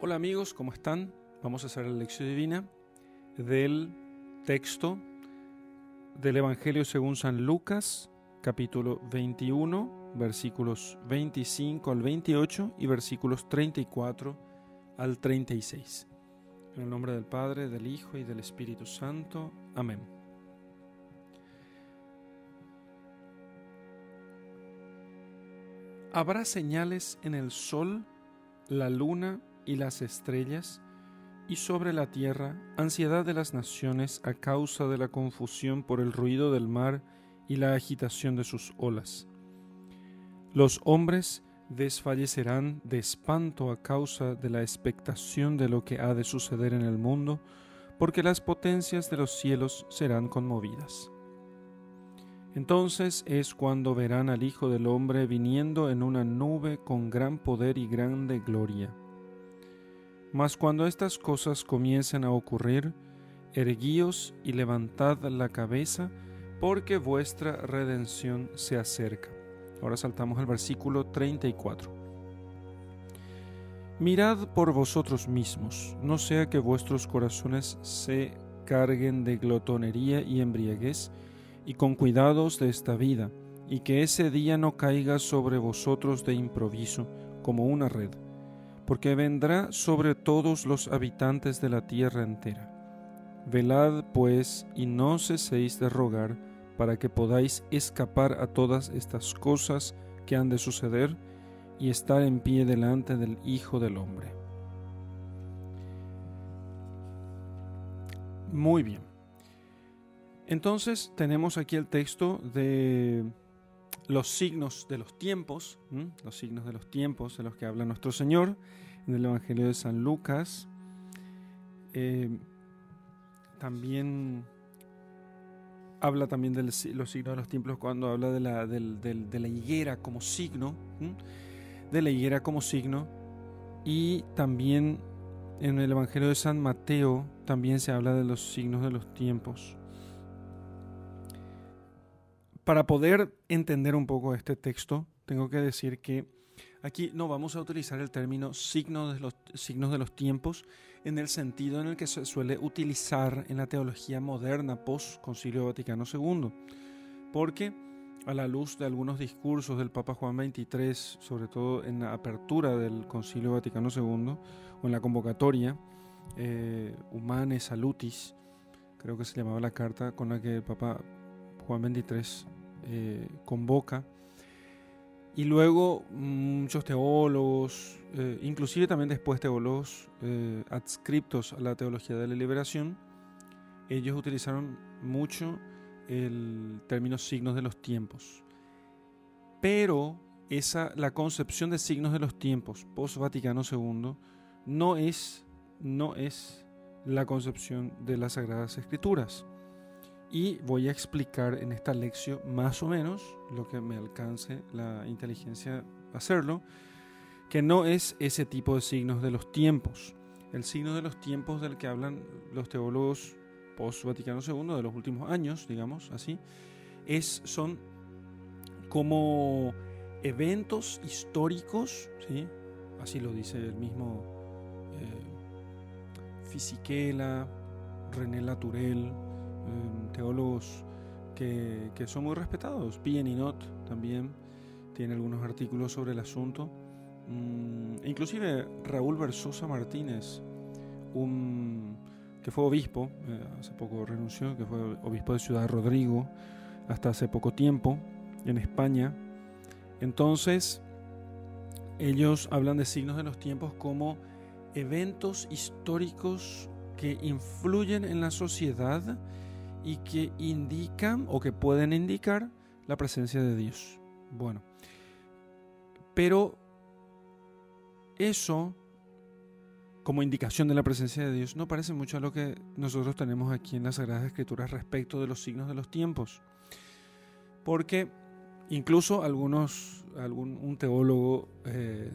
Hola amigos, ¿cómo están? Vamos a hacer la lección divina del texto del Evangelio según San Lucas, capítulo 21, versículos 25 al 28 y versículos 34 al 36. En el nombre del Padre, del Hijo y del Espíritu Santo. Amén. Habrá señales en el sol, la luna y las estrellas, y sobre la tierra ansiedad de las naciones a causa de la confusión por el ruido del mar y la agitación de sus olas. Los hombres desfallecerán de espanto a causa de la expectación de lo que ha de suceder en el mundo, porque las potencias de los cielos serán conmovidas. Entonces es cuando verán al Hijo del Hombre viniendo en una nube con gran poder y grande gloria. Mas cuando estas cosas comiencen a ocurrir, erguíos y levantad la cabeza, porque vuestra redención se acerca. Ahora saltamos al versículo 34. Mirad por vosotros mismos, no sea que vuestros corazones se carguen de glotonería y embriaguez, y con cuidados de esta vida, y que ese día no caiga sobre vosotros de improviso como una red porque vendrá sobre todos los habitantes de la tierra entera. Velad, pues, y no ceséis de rogar, para que podáis escapar a todas estas cosas que han de suceder y estar en pie delante del Hijo del Hombre. Muy bien. Entonces tenemos aquí el texto de los signos de los tiempos, los signos de los tiempos de los que habla nuestro Señor en el Evangelio de San Lucas. Eh, también habla también de los signos de los tiempos cuando habla de la, de la higuera como signo, de la higuera como signo, y también en el Evangelio de San Mateo también se habla de los signos de los tiempos para poder entender un poco este texto, tengo que decir que aquí no vamos a utilizar el término signo de los, signos de los tiempos en el sentido en el que se suele utilizar en la teología moderna post Concilio Vaticano II, porque a la luz de algunos discursos del Papa Juan XXIII, sobre todo en la apertura del Concilio Vaticano II o en la convocatoria eh, Humane Salutis, creo que se llamaba la carta con la que el Papa Juan XXIII eh, convoca. Y luego muchos teólogos, eh, inclusive también después teólogos eh, adscriptos a la teología de la liberación, ellos utilizaron mucho el término signos de los tiempos. Pero esa, la concepción de signos de los tiempos post Vaticano II no es, no es la concepción de las Sagradas Escrituras y voy a explicar en esta lección más o menos lo que me alcance la inteligencia hacerlo, que no es ese tipo de signos de los tiempos. El signo de los tiempos del que hablan los teólogos post-Vaticano II de los últimos años, digamos así, es, son como eventos históricos, ¿sí? así lo dice el mismo eh, Fisichella, René Latourel, teólogos que, son muy respetados. Not también tiene algunos artículos sobre el asunto. Mm, inclusive Raúl Versosa Martínez, un, que fue obispo, eh, hace poco renunció, que fue obispo de Ciudad Rodrigo hasta hace poco tiempo en España. Entonces, ellos hablan de signos de los tiempos como eventos históricos que influyen en la sociedad y que indican o que pueden indicar la presencia de Dios. Bueno, pero eso como indicación de la presencia de Dios no parece mucho a lo que nosotros tenemos aquí en las Sagradas Escrituras respecto de los signos de los tiempos. Porque incluso algunos, algún un teólogo, eh,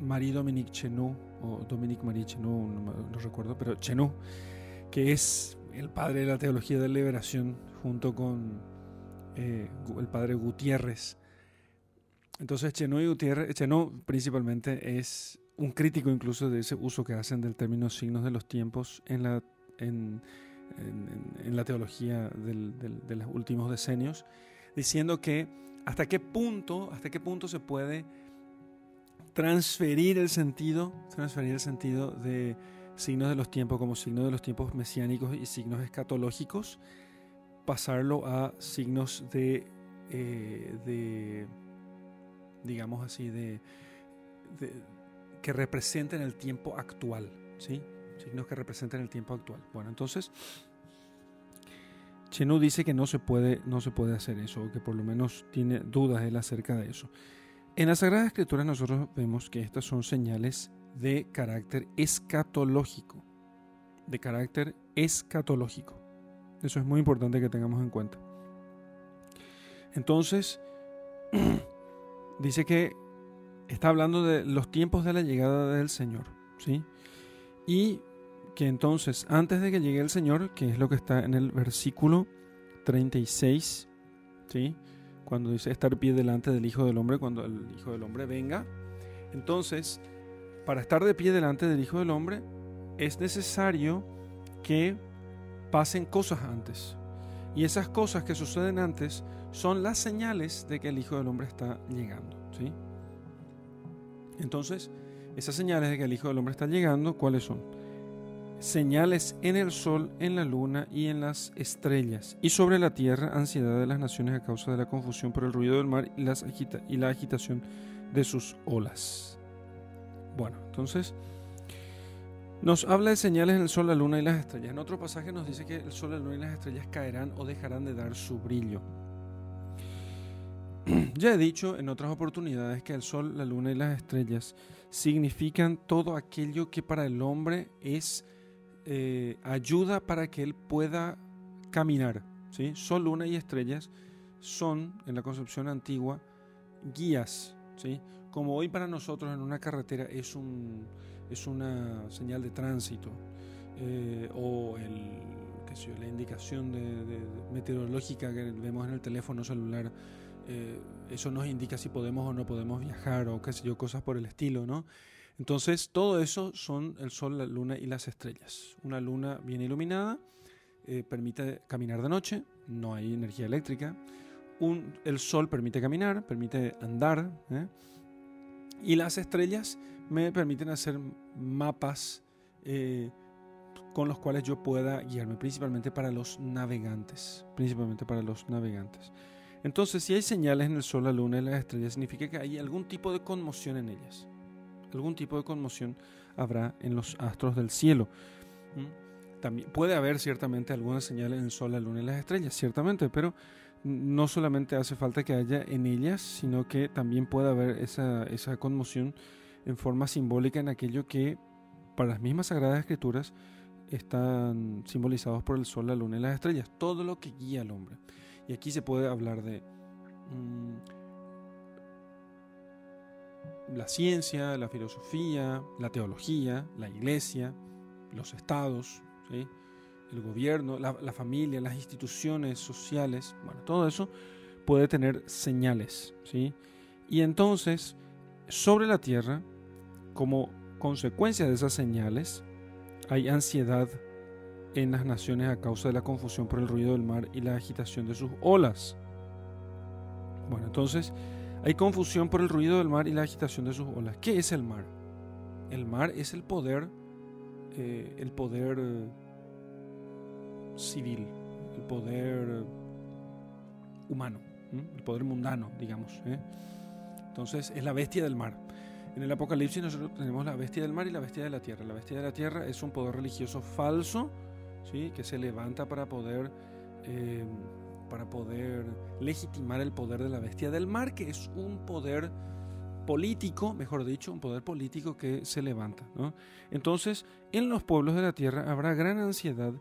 Marie-Dominique Chenou, o Dominique Marie Chenou, no, recuerdo, pero Chenou, que es el padre de la teología de liberación, junto con eh, el padre Gutiérrez. Entonces, Chenó y Gutiérrez, Chenó principalmente es un crítico incluso de ese uso que hacen del término signos de los tiempos en la, en, la teología de los últimos decenios, diciendo que hasta qué punto, hasta qué punto se puede transferir el sentido, transferir el sentido de signos de los tiempos como signos de los tiempos mesiánicos y signos escatológicos, pasarlo a signos de, eh, digamos así, de, que representen el tiempo actual, ¿sí? Signos que representen el tiempo actual. Bueno, entonces, Chenú dice que no se puede, no se puede hacer eso, o que por lo menos tiene dudas él acerca de eso. En la Sagrada Escritura nosotros vemos que estas son señales de carácter escatológico, de carácter escatológico. Eso es muy importante que tengamos en cuenta. Entonces, dice que está hablando de los tiempos de la llegada del Señor, ¿sí? Y que entonces, antes de que llegue el Señor, que es lo que está en el versículo 36, ¿sí? Cuando dice estar pie delante del Hijo del Hombre, cuando el Hijo del Hombre venga, entonces, para estar de pie delante del Hijo del Hombre, es necesario que pasen cosas antes. Y esas cosas que suceden antes son las señales de que el Hijo del Hombre está llegando. ¿sí? Entonces, esas señales de que el Hijo del Hombre está llegando, ¿cuáles son? Señales en el sol, en la luna y en las estrellas. Y sobre la tierra, ansiedad de las naciones a causa de la confusión por el ruido del mar y, y la agitación de sus olas. Bueno, entonces nos habla de señales en el sol, la luna y las estrellas. En otro pasaje nos dice que el sol, la luna y las estrellas caerán o dejarán de dar su brillo. Ya he dicho en otras oportunidades que el sol, la luna y las estrellas significan todo aquello que para el hombre es eh, ayuda para que él pueda caminar. ¿sí? Sol, luna y estrellas son, en la concepción antigua, guías. ¿sí? Como hoy para nosotros en una carretera es, un, es una señal de tránsito eh, o el, la indicación meteorológica que vemos en el teléfono celular eh, eso nos indica si podemos o no podemos viajar o qué sé yo, cosas por el estilo, ¿no? Entonces, todo eso son el sol, la luna y las estrellas. Una luna bien iluminada eh, permite caminar de noche, no hay energía eléctrica. Un, el sol permite caminar, permite andar. ¿eh? Y las estrellas me permiten hacer mapas con los cuales yo pueda guiarme, principalmente para los navegantes. Principalmente para los navegantes. Entonces, si hay señales en el Sol, la Luna y las estrellas, significa que hay algún tipo de conmoción en ellas. Algún tipo de conmoción habrá en los astros del cielo. ¿Mm? También puede haber ciertamente algunas señales en el Sol, la Luna y las estrellas, ciertamente, pero no solamente hace falta que haya en ellas, sino que también puede haber esa, esa conmoción en forma simbólica en aquello que para las mismas Sagradas Escrituras están simbolizados por el Sol, la Luna y las estrellas. Todo lo que guía al hombre. Y aquí se puede hablar de mm, la ciencia, la filosofía, la teología, la iglesia, los estados, el gobierno, la, familia, las instituciones sociales, bueno, todo eso puede tener señales. ¿sí? Y entonces, sobre la tierra, como consecuencia de esas señales, hay ansiedad en las naciones a causa de la confusión por el ruido del mar y la agitación de sus olas. Bueno, entonces hay confusión por el ruido del mar y la agitación de sus olas. ¿Qué es el mar? El mar es el poder, eh, el poder eh, civil, el poder humano, el poder mundano, digamos. ¿eh? Entonces es la bestia del mar. En el Apocalipsis nosotros tenemos la bestia del mar y la bestia de la tierra. La bestia de la tierra es un poder religioso falso que se levanta para poder, eh, para poder legitimar el poder de la bestia del mar, que es un poder político, mejor dicho, un poder político que se levanta. Entonces, en los pueblos de la tierra habrá gran ansiedad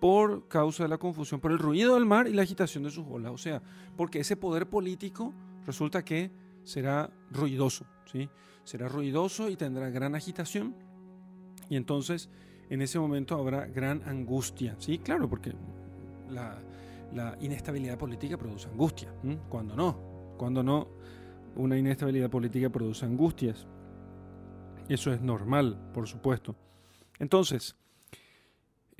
por causa de la confusión, por el ruido del mar y la agitación de sus olas. O sea, porque ese poder político resulta que será ruidoso, ¿sí? Será ruidoso y tendrá gran agitación. Y entonces en ese momento habrá gran angustia. Sí, claro, porque la, inestabilidad política produce angustia. Cuando no, cuando no, una inestabilidad política produce angustias. Eso es normal, por supuesto. Entonces,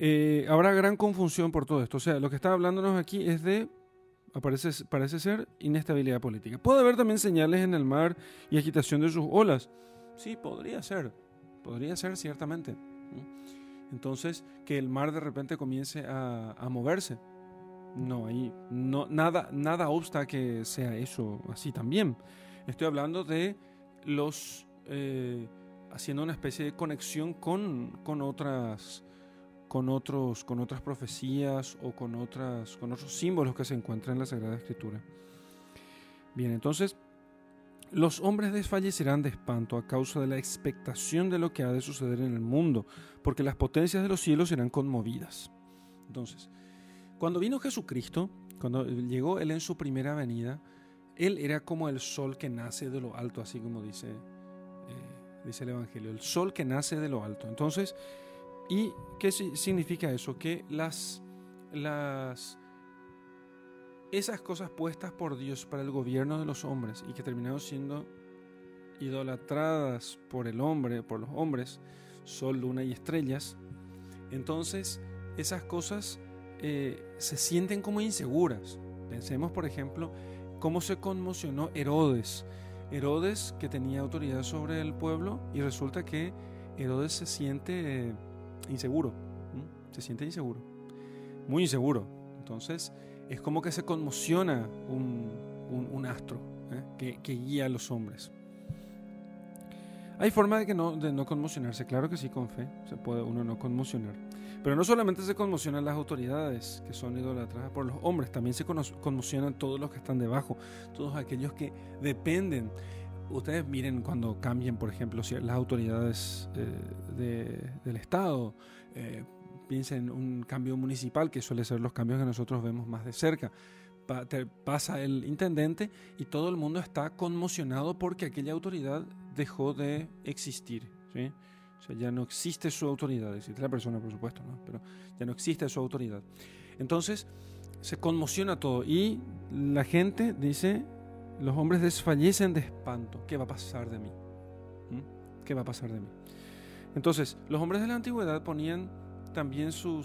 eh, habrá gran confusión por todo esto. O sea, lo que está hablándonos aquí es de, aparece, parece ser, inestabilidad política. Puede haber también señales en el mar y agitación de sus olas. Sí, podría ser. Podría ser, ciertamente. Entonces, que el mar de repente comience a, moverse. No, ahí no, nada, nada obsta que sea eso así también. Estoy hablando de los eh, haciendo una especie de conexión con, con otras con otros con otras profecías o con otras con otros símbolos que se encuentran en la Sagrada Escritura. Bien, entonces los hombres desfallecerán de espanto a causa de la expectación de lo que ha de suceder en el mundo, porque las potencias de los cielos serán conmovidas. Entonces, cuando vino Jesucristo, cuando llegó Él en su primera venida, Él era como el sol que nace de lo alto, así como dice, eh, dice el Evangelio, el sol que nace de lo alto. Entonces, ¿y qué significa eso? Que las, las esas cosas puestas por Dios para el gobierno de los hombres y que terminaron siendo idolatradas por el hombre, por los hombres, sol, luna y estrellas, entonces esas cosas eh, se sienten como inseguras. Pensemos, por ejemplo, cómo se conmocionó Herodes. Herodes que tenía autoridad sobre el pueblo y resulta que Herodes se siente inseguro, se siente inseguro, muy inseguro. Entonces, es como que se conmociona un, astro ¿eh? que, guía a los hombres. Hay forma de, que no, de no conmocionarse, claro que sí, con fe se puede uno no conmocionar. Pero no solamente se conmocionan las autoridades que son idolatradas por los hombres, también se conmocionan todos los que están debajo, todos aquellos que dependen. Ustedes miren cuando cambien, por ejemplo, las autoridades eh, del Estado, eh, piensa en un cambio municipal, que suele ser los cambios que nosotros vemos más de cerca. pasa el intendente y todo el mundo está conmocionado porque aquella autoridad dejó de existir. O sea, ya no existe su autoridad, existe la persona, por supuesto, ¿no? pero ya no existe su autoridad. Entonces, se conmociona todo y la gente dice, los hombres desfallecen de espanto. ¿Qué va a pasar de mí? ¿Mm? ¿Qué va a pasar de mí? Entonces, los hombres de la antigüedad ponían también su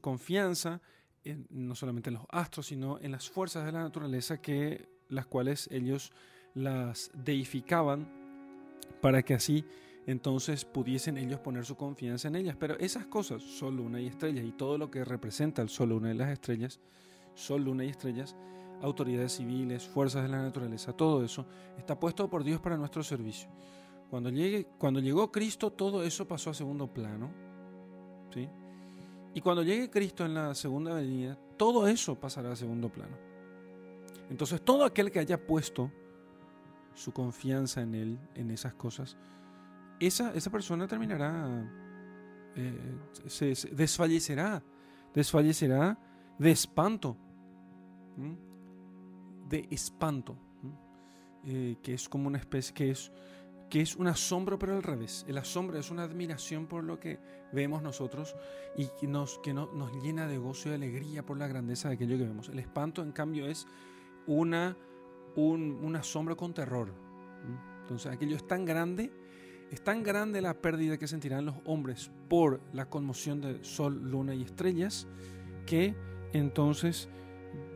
confianza en, no solamente en los astros, sino en las fuerzas de la naturaleza que las cuales ellos las deificaban para que así entonces pudiesen ellos poner su confianza en ellas. Pero esas cosas, sol, luna y estrellas, y todo lo que representa el sol, luna y las estrellas, sol, luna y estrellas, autoridades civiles, fuerzas de la naturaleza, todo eso está puesto por Dios para nuestro servicio. Cuando, llegue, cuando llegó Cristo, todo eso pasó a segundo plano. ¿sí? Y cuando llegue Cristo en la segunda venida, todo eso pasará a segundo plano. Entonces, todo aquel que haya puesto su confianza en Él, en esas cosas, esa, esa persona terminará, eh, se, desfallecerá, desfallecerá de espanto, de espanto, eh, que es como una especie, que es que es un asombro pero al revés. El asombro es una admiración por lo que vemos nosotros y que nos, que nos llena de gozo y alegría por la grandeza de aquello que vemos. El espanto, en cambio, es una, un, asombro con terror. Entonces, aquello es tan grande, es tan grande la pérdida que sentirán los hombres por la conmoción de sol, luna y estrellas, que entonces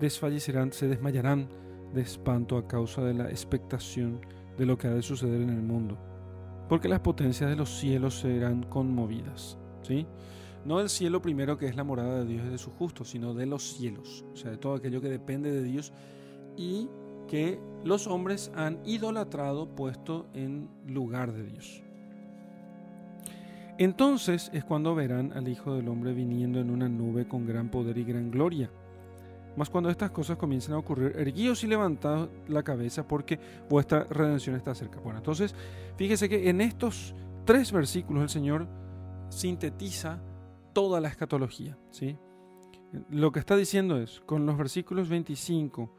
desfallecerán, se desmayarán de espanto a causa de la expectación de lo que ha de suceder en el mundo, porque las potencias de los cielos serán conmovidas, ¿sí? No del cielo primero que es la morada de Dios y de sus justos, sino de los cielos, o sea, de todo aquello que depende de Dios y que los hombres han idolatrado puesto en lugar de Dios. Entonces es cuando verán al Hijo del Hombre viniendo en una nube con gran poder y gran gloria mas cuando estas cosas comiencen a ocurrir, erguíos y levantad la cabeza porque vuestra redención está cerca. Bueno, entonces, fíjese que en estos tres versículos el Señor sintetiza toda la escatología. ¿sí? Lo que está diciendo es, con los versículos 25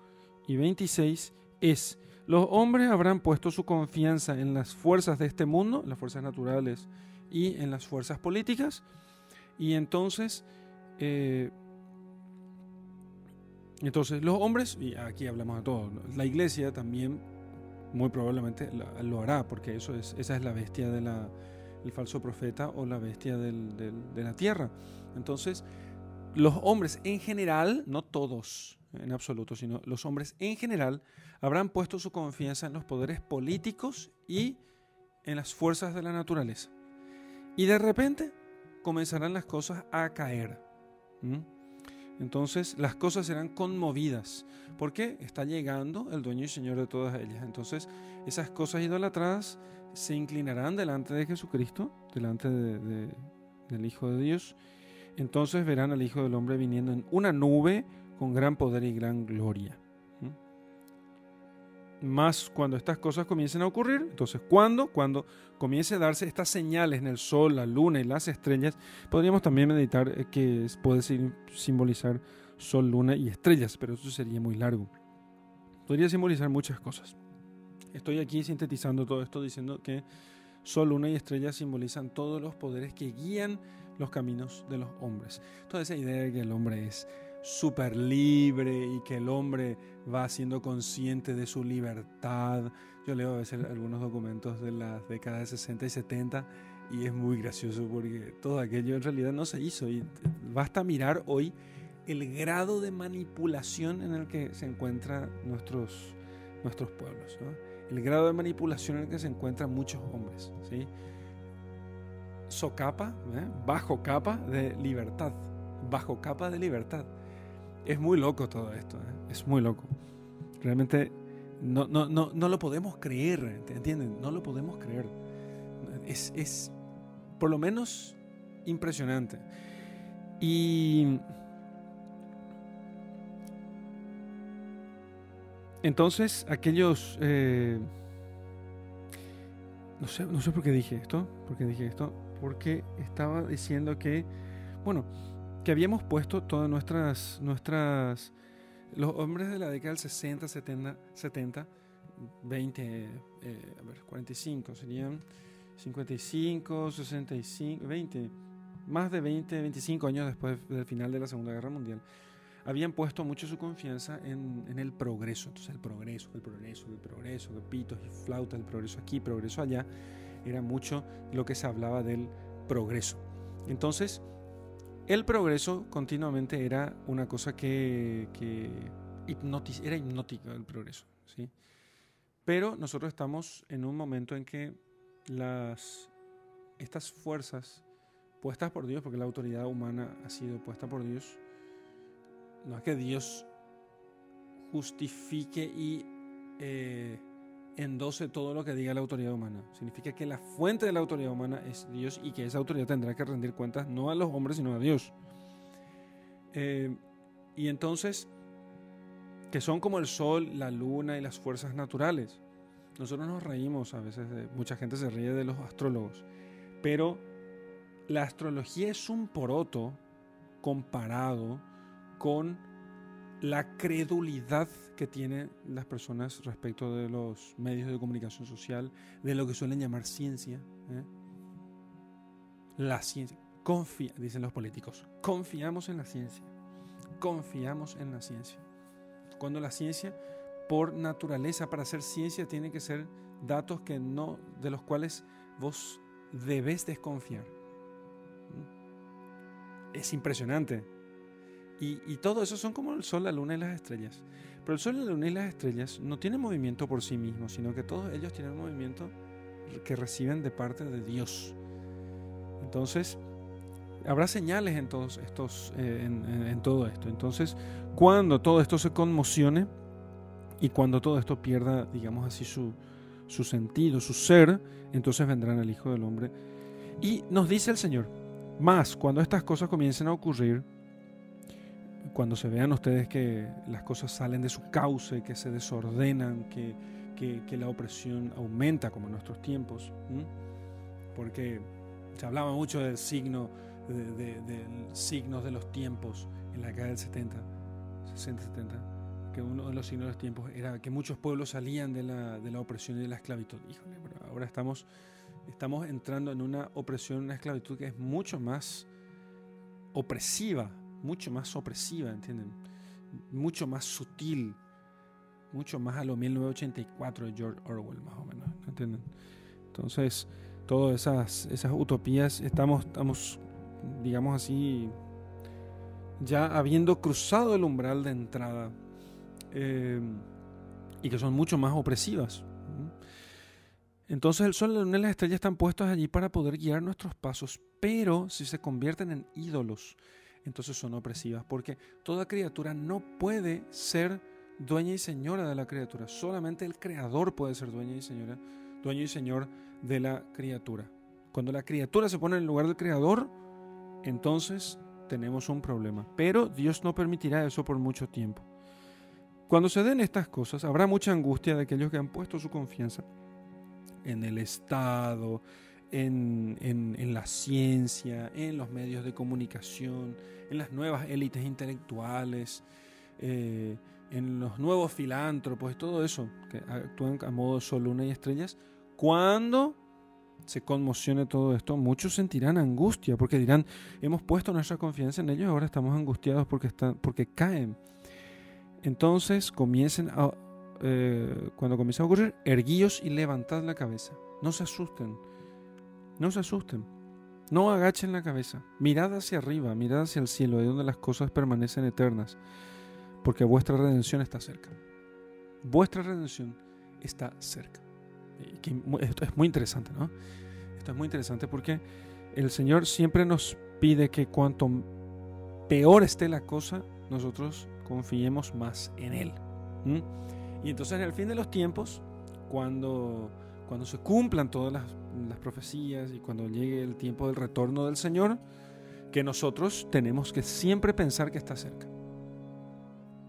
y 26, es, los hombres habrán puesto su confianza en las fuerzas de este mundo, las fuerzas naturales y en las fuerzas políticas, y entonces eh, entonces, los hombres, y aquí hablamos de todo, la iglesia también muy probablemente lo hará, porque eso es, esa es la bestia del falso profeta o la bestia de la tierra. Entonces, los hombres en general, no todos en absoluto, sino los hombres en general, habrán puesto su confianza en los poderes políticos y en las fuerzas de la naturaleza. Y de repente comenzarán las cosas a caer. Entonces las cosas serán conmovidas, porque está llegando el dueño y señor de todas ellas. Entonces esas cosas idolatradas se inclinarán delante de Jesucristo, delante del Hijo de Dios. Entonces verán al Hijo del Hombre viniendo en una nube con gran poder y gran gloria. Más cuando estas cosas comiencen a ocurrir, entonces cuando, cuando comience a darse estas señales en el sol, la luna y las estrellas, podríamos también meditar eh, que puede simbolizar sol, luna y estrellas, pero eso sería muy largo. Podría simbolizar muchas cosas. Estoy aquí sintetizando todo esto diciendo que sol, luna y estrellas simbolizan todos los poderes que guían los caminos de los hombres. Toda esa idea de que el hombre es súper libre y que el hombre va siendo consciente de su libertad. Yo leo a veces algunos documentos de las décadas de 60 y 70 y es muy gracioso porque todo aquello en realidad no se hizo y basta mirar hoy el grado de manipulación en el que se encuentran nuestros, nuestros pueblos, el grado de manipulación en el que se encuentran muchos hombres. ¿sí? Socapa, ¿eh? bajo capa de libertad, bajo capa de libertad. Es muy loco todo esto, ¿eh? es muy loco. Realmente no, no, no, no, lo podemos creer, ¿entienden? No lo podemos creer. Es, es por lo menos impresionante. Y entonces aquellos... Eh, no sé, no sé por qué dije esto, por qué dije esto, porque estaba diciendo que, bueno, que habíamos puesto todas nuestras, nuestras, los hombres de la década del 60, 70, 70 20, a ver, 45, serían 55, 65, 20, más de 20, 25 años después del final de la Segunda Guerra Mundial, habían puesto mucho su confianza en, en, el progreso. Entonces, el progreso, el progreso, el progreso, de pitos y flautas, el progreso aquí, progreso allá, era mucho lo que se hablaba del progreso. Entonces, el progreso continuamente era una cosa que, era hipnótica el progreso. ¿sí? Pero nosotros estamos en un momento en que las, estas fuerzas puestas por Dios, porque la autoridad humana ha sido puesta por Dios, no es que Dios justifique y eh, endose todo lo que diga la autoridad humana. Significa que la fuente de la autoridad humana es Dios y que esa autoridad tendrá que rendir cuentas no a los hombres, sino a Dios. Eh, y entonces, que son como el sol, la luna y las fuerzas naturales. Nosotros nos reímos a veces, de, mucha gente se ríe de los astrólogos, pero la astrología es un poroto comparado con la credulidad que tienen las personas respecto de los medios de comunicación social, de lo que suelen llamar ciencia. ¿eh? La ciencia. Confía, dicen los políticos, confiamos en la ciencia. Confiamos en la ciencia. Cuando la ciencia, por naturaleza, para hacer ciencia, tiene que ser datos que no, de los cuales vos debes desconfiar. ¿Mm? Es impresionante y, todo eso son como el sol, la luna y las estrellas. Pero el sol, la luna y las estrellas no tienen movimiento por sí mismos, sino que todos ellos tienen movimiento que reciben de parte de Dios. Entonces, habrá señales en, todos estos, eh, en, todo esto. Entonces, cuando todo esto se conmocione y cuando todo esto pierda, digamos así, su, su sentido, su ser, entonces vendrán el Hijo del Hombre. Y nos dice el Señor, más cuando estas cosas comiencen a ocurrir, cuando se vean ustedes que las cosas salen de su cauce, que se desordenan, que, que, la opresión aumenta como en nuestros tiempos, porque se hablaba mucho del signo, de, signos de los tiempos en la década del 70, 60, 70, que uno de los signos de los tiempos era que muchos pueblos salían de la, de la opresión y de la esclavitud. Híjole, ahora estamos, estamos entrando en una opresión, una esclavitud que es mucho más opresiva mucho más opresiva, ¿entienden? Mucho más sutil. mucho más a lo 1984 de George Orwell, más o menos. ¿Entienden? Entonces, todas esas, esas utopías, estamos, estamos, digamos así, ya habiendo cruzado el umbral de entrada eh, y que son mucho más opresivas. Entonces el sol, la luna y las estrellas están puestos allí para poder guiar nuestros pasos, pero si se convierten en ídolos, entonces son opresivas, porque toda criatura no puede ser dueña y señora de la criatura, solamente el creador puede ser dueña y señora, dueño y señor de la criatura. Cuando la criatura se pone en el lugar del creador, entonces tenemos un problema, pero Dios no permitirá eso por mucho tiempo. Cuando se den estas cosas, habrá mucha angustia de aquellos que han puesto su confianza en el Estado, en, la ciencia, en los medios de comunicación, en las nuevas élites intelectuales, eh, en los nuevos filántropos, todo eso, que actúan a modo sol, luna y estrellas, cuando se conmocione todo esto, muchos sentirán angustia porque dirán, hemos puesto nuestra confianza en ellos, ahora estamos angustiados porque, están, porque caen. Entonces comiencen a eh, cuando comienza a ocurrir, erguíos y levantad la cabeza. No se asusten. No se asusten. No agachen la cabeza. Mirad hacia arriba, mirad hacia el cielo, de donde las cosas permanecen eternas. Porque vuestra redención está cerca. Vuestra redención está cerca. Esto es muy interesante, ¿no? Esto es muy interesante porque el Señor siempre nos pide que cuanto peor esté la cosa, nosotros confiemos más en Él. Y entonces en el fin de los tiempos, cuando, cuando se cumplan todas las, profecías y cuando llegue el tiempo del retorno del Señor, que nosotros tenemos que siempre pensar que está cerca.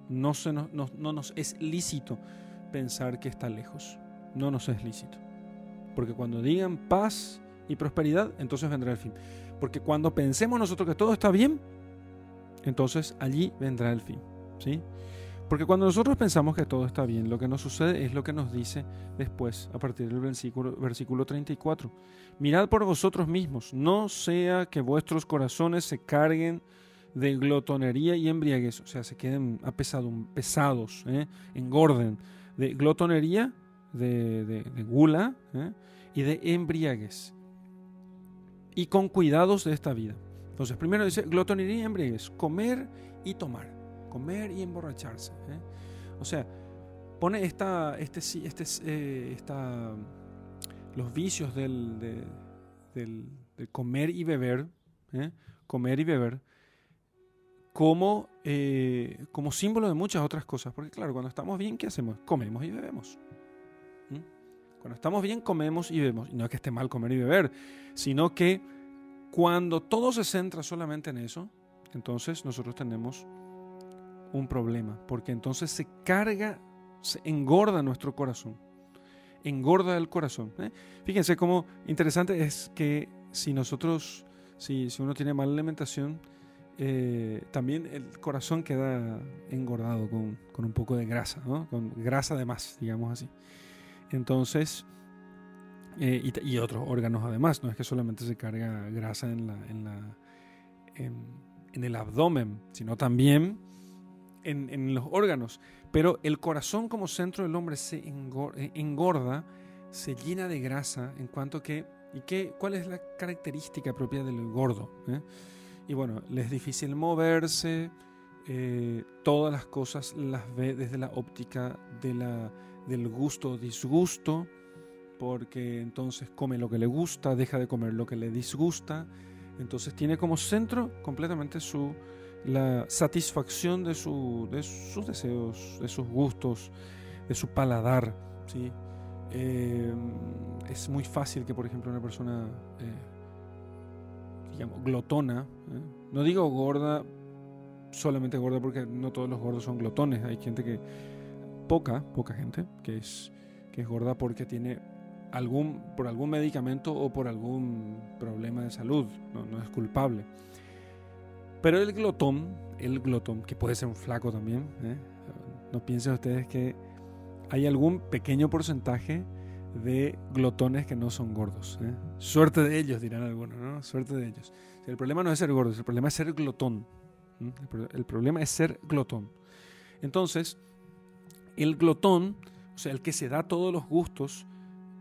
No, se no, no nos es lícito pensar que está lejos. No nos es lícito. Porque cuando digan paz y prosperidad, entonces vendrá el fin. Porque cuando pensemos nosotros que todo está bien, entonces allí vendrá el fin. ¿sí? Porque cuando nosotros pensamos que todo está bien, lo que nos sucede es lo que nos dice después, a partir del versículo, versículo 34. Mirad por vosotros mismos, no sea que vuestros corazones se carguen de glotonería y embriaguez, o sea, se queden pesados, ¿eh? engorden, de glotonería, de, gula ¿eh? y de embriaguez. Y con cuidados de esta vida. Entonces, primero dice glotonería y embriaguez, comer y tomar comer y emborracharse. ¿eh? O sea, pone esta, este, este, eh, los vicios del, del, comer y beber, ¿eh? comer y beber, como, como símbolo de muchas otras cosas. Porque claro, cuando estamos bien, ¿qué hacemos? Comemos y bebemos. Cuando estamos bien, comemos y bebemos. Y no es que esté mal comer y beber, sino que cuando todo se centra solamente en eso, entonces nosotros tenemos un problema, porque entonces se carga, se engorda nuestro corazón, engorda el corazón. ¿eh? Fíjense cómo interesante es que si nosotros, si, si uno tiene mala alimentación, eh, también el corazón queda engordado con, con un poco de grasa, con grasa de más, digamos así. Entonces, eh, y, otros órganos además, no es que solamente se carga grasa en, la, en, la, en el abdomen, sino también en, los órganos, pero el corazón como centro del hombre se eh, engorda, se llena de grasa en cuanto que, ¿y qué, cuál es la característica propia del gordo? Eh? Y bueno, le es difícil moverse, eh, todas las cosas las ve desde la óptica de la, del gusto o disgusto, porque entonces come lo que le gusta, deja de comer lo que le disgusta, entonces tiene como centro completamente su la satisfacción de, su, de sus deseos, de sus gustos, de su paladar. ¿sí? Eh, es muy fácil que, por ejemplo, una persona, eh, glotona, ¿eh? no digo gorda, solamente gorda porque no todos los gordos son glotones, hay gente que, poca, poca gente, que es, que es gorda porque tiene algún, por algún medicamento o por algún problema de salud, no, no es culpable. Pero el glotón, el glotón, que puede ser un flaco también, ¿eh? no piensen ustedes que hay algún pequeño porcentaje de glotones que no son gordos. ¿eh? Suerte de ellos, dirán algunos, ¿no? Suerte de ellos. El problema no es ser gordos, el problema es ser glotón. El problema es ser glotón. Entonces, el glotón, o sea, el que se da todos los gustos,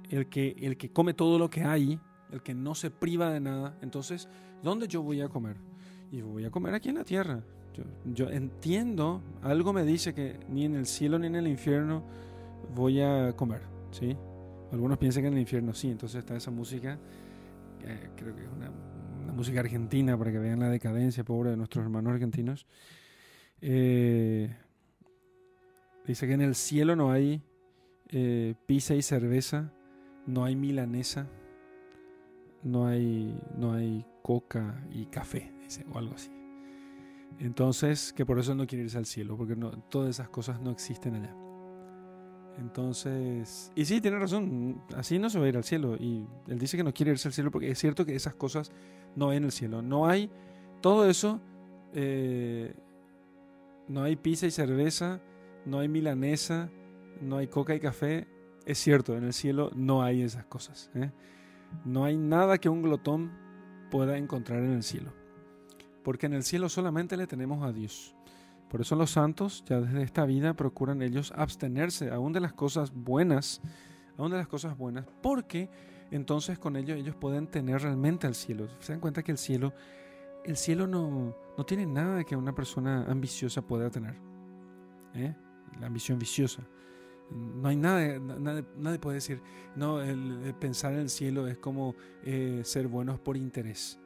el que, el que come todo lo que hay, el que no se priva de nada, entonces, ¿dónde yo voy a comer? Y voy a comer aquí en la tierra. Yo, yo entiendo, algo me dice que ni en el cielo ni en el infierno voy a comer, ¿sí? Algunos piensan que en el infierno sí, entonces está esa música, eh, creo que es una, música argentina para que vean la decadencia pobre de nuestros hermanos argentinos. Eh, dice que en el cielo no hay eh, pizza y cerveza, no hay milanesa, no hay, no hay coca y café, o algo así. Entonces, que por eso no quiere irse al cielo, porque todas esas cosas no existen allá. Entonces, y sí, tiene razón, así no se va a ir al cielo. Y él dice que no quiere irse al cielo porque es cierto que esas cosas no hay en el cielo. No hay todo eso, eh, no hay pizza y cerveza, no hay milanesa, no hay coca y café. Es cierto, en el cielo no hay esas cosas. ¿eh? No hay nada que un glotón pueda encontrar en el cielo. Porque en el cielo solamente le tenemos a Dios. Por eso los santos ya desde esta vida procuran ellos abstenerse aún de las cosas buenas, aún de las cosas buenas, porque entonces con ello ellos pueden tener realmente al cielo. Se dan cuenta que el cielo, el cielo no, no tiene nada que una persona ambiciosa pueda tener. ¿eh? La ambición viciosa. No hay nada, nadie, puede decir, no, el, pensar en el cielo es como eh, ser buenos por interés.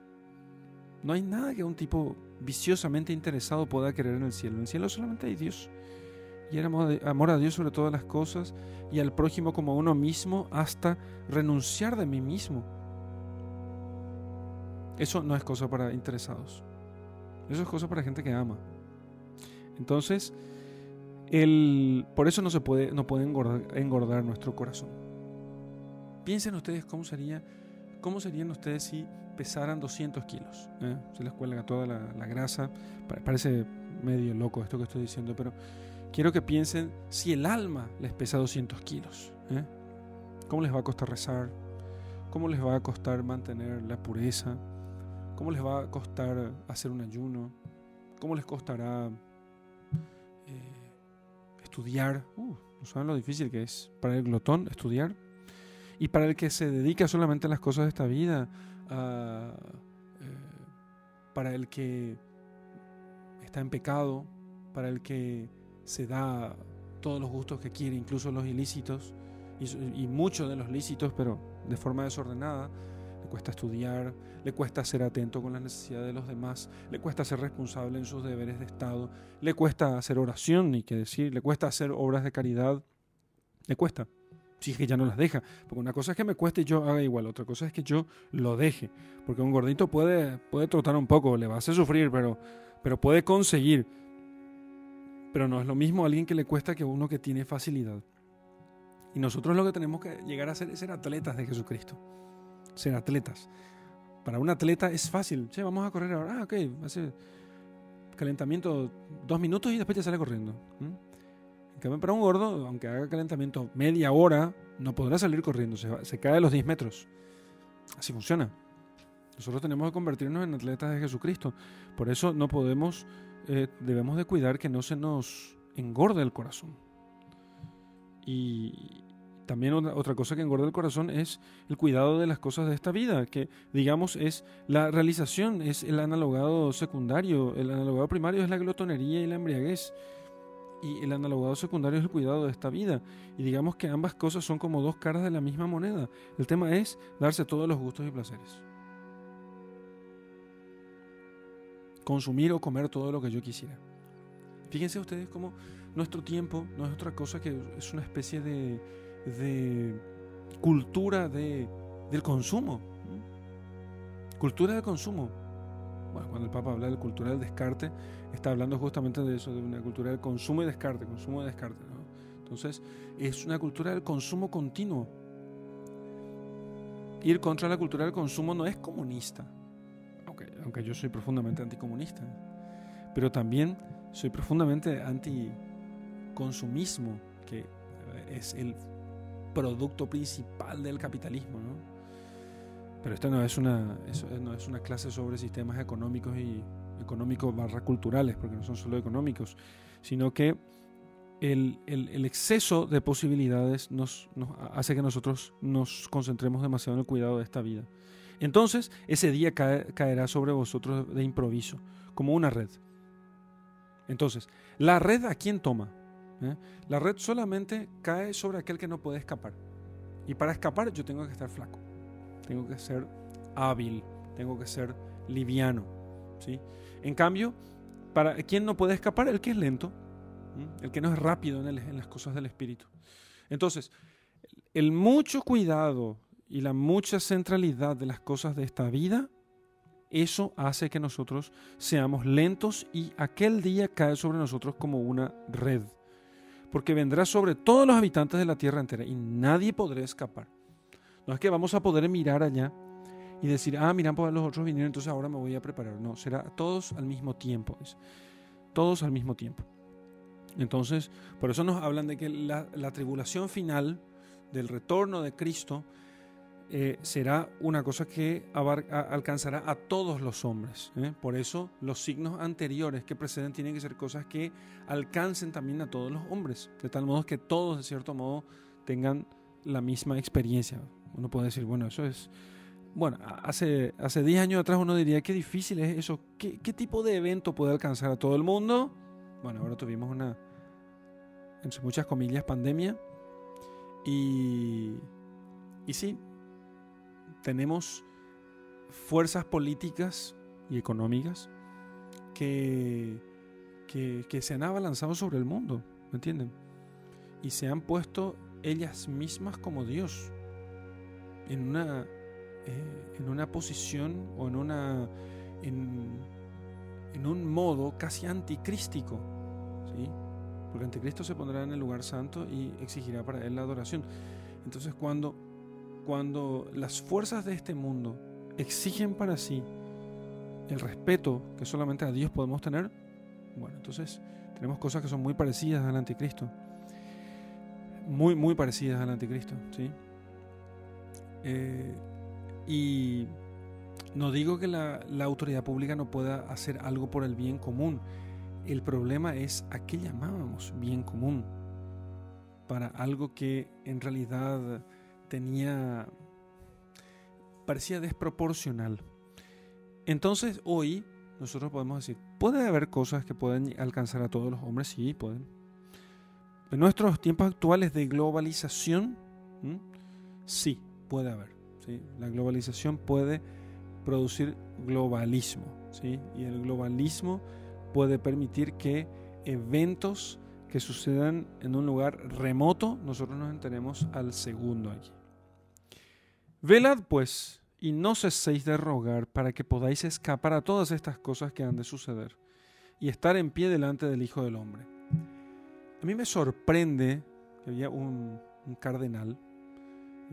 No hay nada que un tipo viciosamente interesado pueda querer en el cielo. En el cielo solamente hay Dios. Y era amor a Dios sobre todas las cosas y al prójimo como a uno mismo hasta renunciar de mí mismo. Eso no es cosa para interesados. Eso es cosa para gente que ama. Entonces, el, por eso no se puede, no puede engordar, engordar nuestro corazón. Piensen ustedes cómo sería, cómo serían ustedes si pesaran 200 kilos. ¿eh? Se les cuelga toda la, grasa. Parece medio loco esto que estoy diciendo, pero quiero que piensen si el alma les pesa 200 kilos. ¿eh? ¿Cómo les va a costar rezar? ¿Cómo les va a costar mantener la pureza? ¿Cómo les va a costar hacer un ayuno? ¿Cómo les costará eh, estudiar? Uh, ¿No saben lo difícil que es para el glotón estudiar? Y para el que se dedica solamente a las cosas de esta vida, eh, para el que está en pecado, para el que se da todos los gustos que quiere, incluso los ilícitos, y, muchos de los lícitos, pero de forma desordenada. Le cuesta estudiar, le cuesta ser atento con las necesidades de los demás, le cuesta ser responsable en sus deberes de Estado, le cuesta hacer oración, ni qué decir, le cuesta hacer obras de caridad, le cuesta si que ya no las deja. Porque una cosa es que me cueste y yo haga igual, otra cosa es que yo lo deje. Porque un gordito puede, puede trotar un poco, le va a hacer sufrir, pero, pero puede conseguir. Pero no es lo mismo a alguien que le cuesta que uno que tiene facilidad. Y nosotros lo que tenemos que llegar a hacer es ser atletas de Jesucristo. Ser atletas. Para un atleta es fácil. Che, vamos a correr ahora. Ah, ok. Hace calentamiento dos minutos y después ya sale corriendo para un gordo, aunque haga calentamiento media hora, no podrá salir corriendo, se, cae a los 10 metros. Así funciona. Nosotros tenemos que convertirnos en atletas de Jesucristo. Por eso no podemos, eh, debemos de cuidar que no se nos engorde el corazón. Y también otra cosa que engorda el corazón es el cuidado de las cosas de esta vida, que digamos es la realización, es el analogado secundario, el analogado primario es la glotonería y la embriaguez y el analogado secundario es el cuidado de esta vida. Y digamos que ambas cosas son como dos caras de la misma moneda. El tema es darse todos los gustos y placeres. Consumir o comer todo lo que yo quisiera. Fíjense ustedes cómo nuestro tiempo no es otra cosa que es una especie de, de cultura de, del consumo. Cultura del consumo bueno, cuando el Papa habla de cultura del descarte, está hablando justamente de eso, de una cultura del consumo y descarte, consumo y descarte. Entonces, es una cultura del consumo continuo. Ir contra la cultura del consumo no es comunista, aunque, aunque yo soy profundamente anticomunista, pero también soy profundamente anticonsumismo, que es el producto principal del capitalismo. ¿no? Pero esta no es una, no es una clase sobre sistemas económicos y económicos barra culturales, porque no son solo económicos, sino que el, el, exceso de posibilidades nos, hace que nosotros nos concentremos demasiado en el cuidado de esta vida. Entonces, ese día caerá sobre vosotros de improviso, como una red. Entonces, ¿la red a quién toma? ¿Eh? La red solamente cae sobre aquel que no puede escapar. Y para escapar yo tengo que estar flaco, tengo que ser hábil, tengo que ser liviano. ¿sí? En cambio, para quien no puede escapar, el que es lento, el que no es rápido en, en las cosas del espíritu. Entonces, el mucho cuidado y la mucha centralidad de las cosas de esta vida, eso hace que nosotros seamos lentos y aquel día cae sobre nosotros como una red porque vendrá sobre todos los habitantes de la tierra entera y nadie podrá escapar. No es que vamos a poder mirar allá y decir, ah, miran, pues los otros vinieron, entonces ahora me voy a preparar. No, será todos al mismo tiempo. Todos al mismo tiempo. Entonces, por eso nos hablan de que la, la tribulación final del retorno de Cristo eh, será una cosa que alcanzará a todos los hombres. ¿eh? Por eso los signos anteriores que preceden tienen que ser cosas que alcancen también a todos los hombres, de tal modo que todos, de cierto modo, tengan la misma experiencia. Uno puede decir, bueno, eso es... Bueno, hace, hace 10 años atrás uno diría, qué difícil es eso. ¿Qué, ¿Qué tipo de evento puede alcanzar a todo el mundo? Bueno, ahora tuvimos una, entre muchas comillas, pandemia. Y, y sí, tenemos fuerzas políticas y económicas que, que, se han abalanzado sobre el mundo, ¿me entienden? Y se han puesto ellas mismas como Dios en una, eh, en una posición o en, una, en, en un modo casi anticrístico, ¿sí? porque anticristo se pondrá en el lugar santo y exigirá para él la adoración. Entonces cuando cuando las fuerzas de este mundo exigen para sí el respeto que solamente a Dios podemos tener, bueno, entonces tenemos cosas que son muy parecidas al anticristo. Muy, muy parecidas al anticristo, ¿sí? Eh, y no digo que la, autoridad pública no pueda hacer algo por el bien común. El problema es a qué llamábamos bien común para algo que en realidad tenía, parecía desproporcional. Entonces hoy nosotros podemos decir, ¿puede haber cosas que pueden alcanzar a todos los hombres? Sí, pueden. En nuestros tiempos actuales de globalización, sí, puede haber. ¿sí? La globalización puede producir globalismo. ¿sí? Y el globalismo puede permitir que eventos que sucedan en un lugar remoto, nosotros nos enteremos al segundo allí. Velad pues, y no ceséis de rogar para que podáis escapar a todas estas cosas que han de suceder, y estar en pie delante del Hijo del Hombre. A mí me sorprende que había un, cardenal,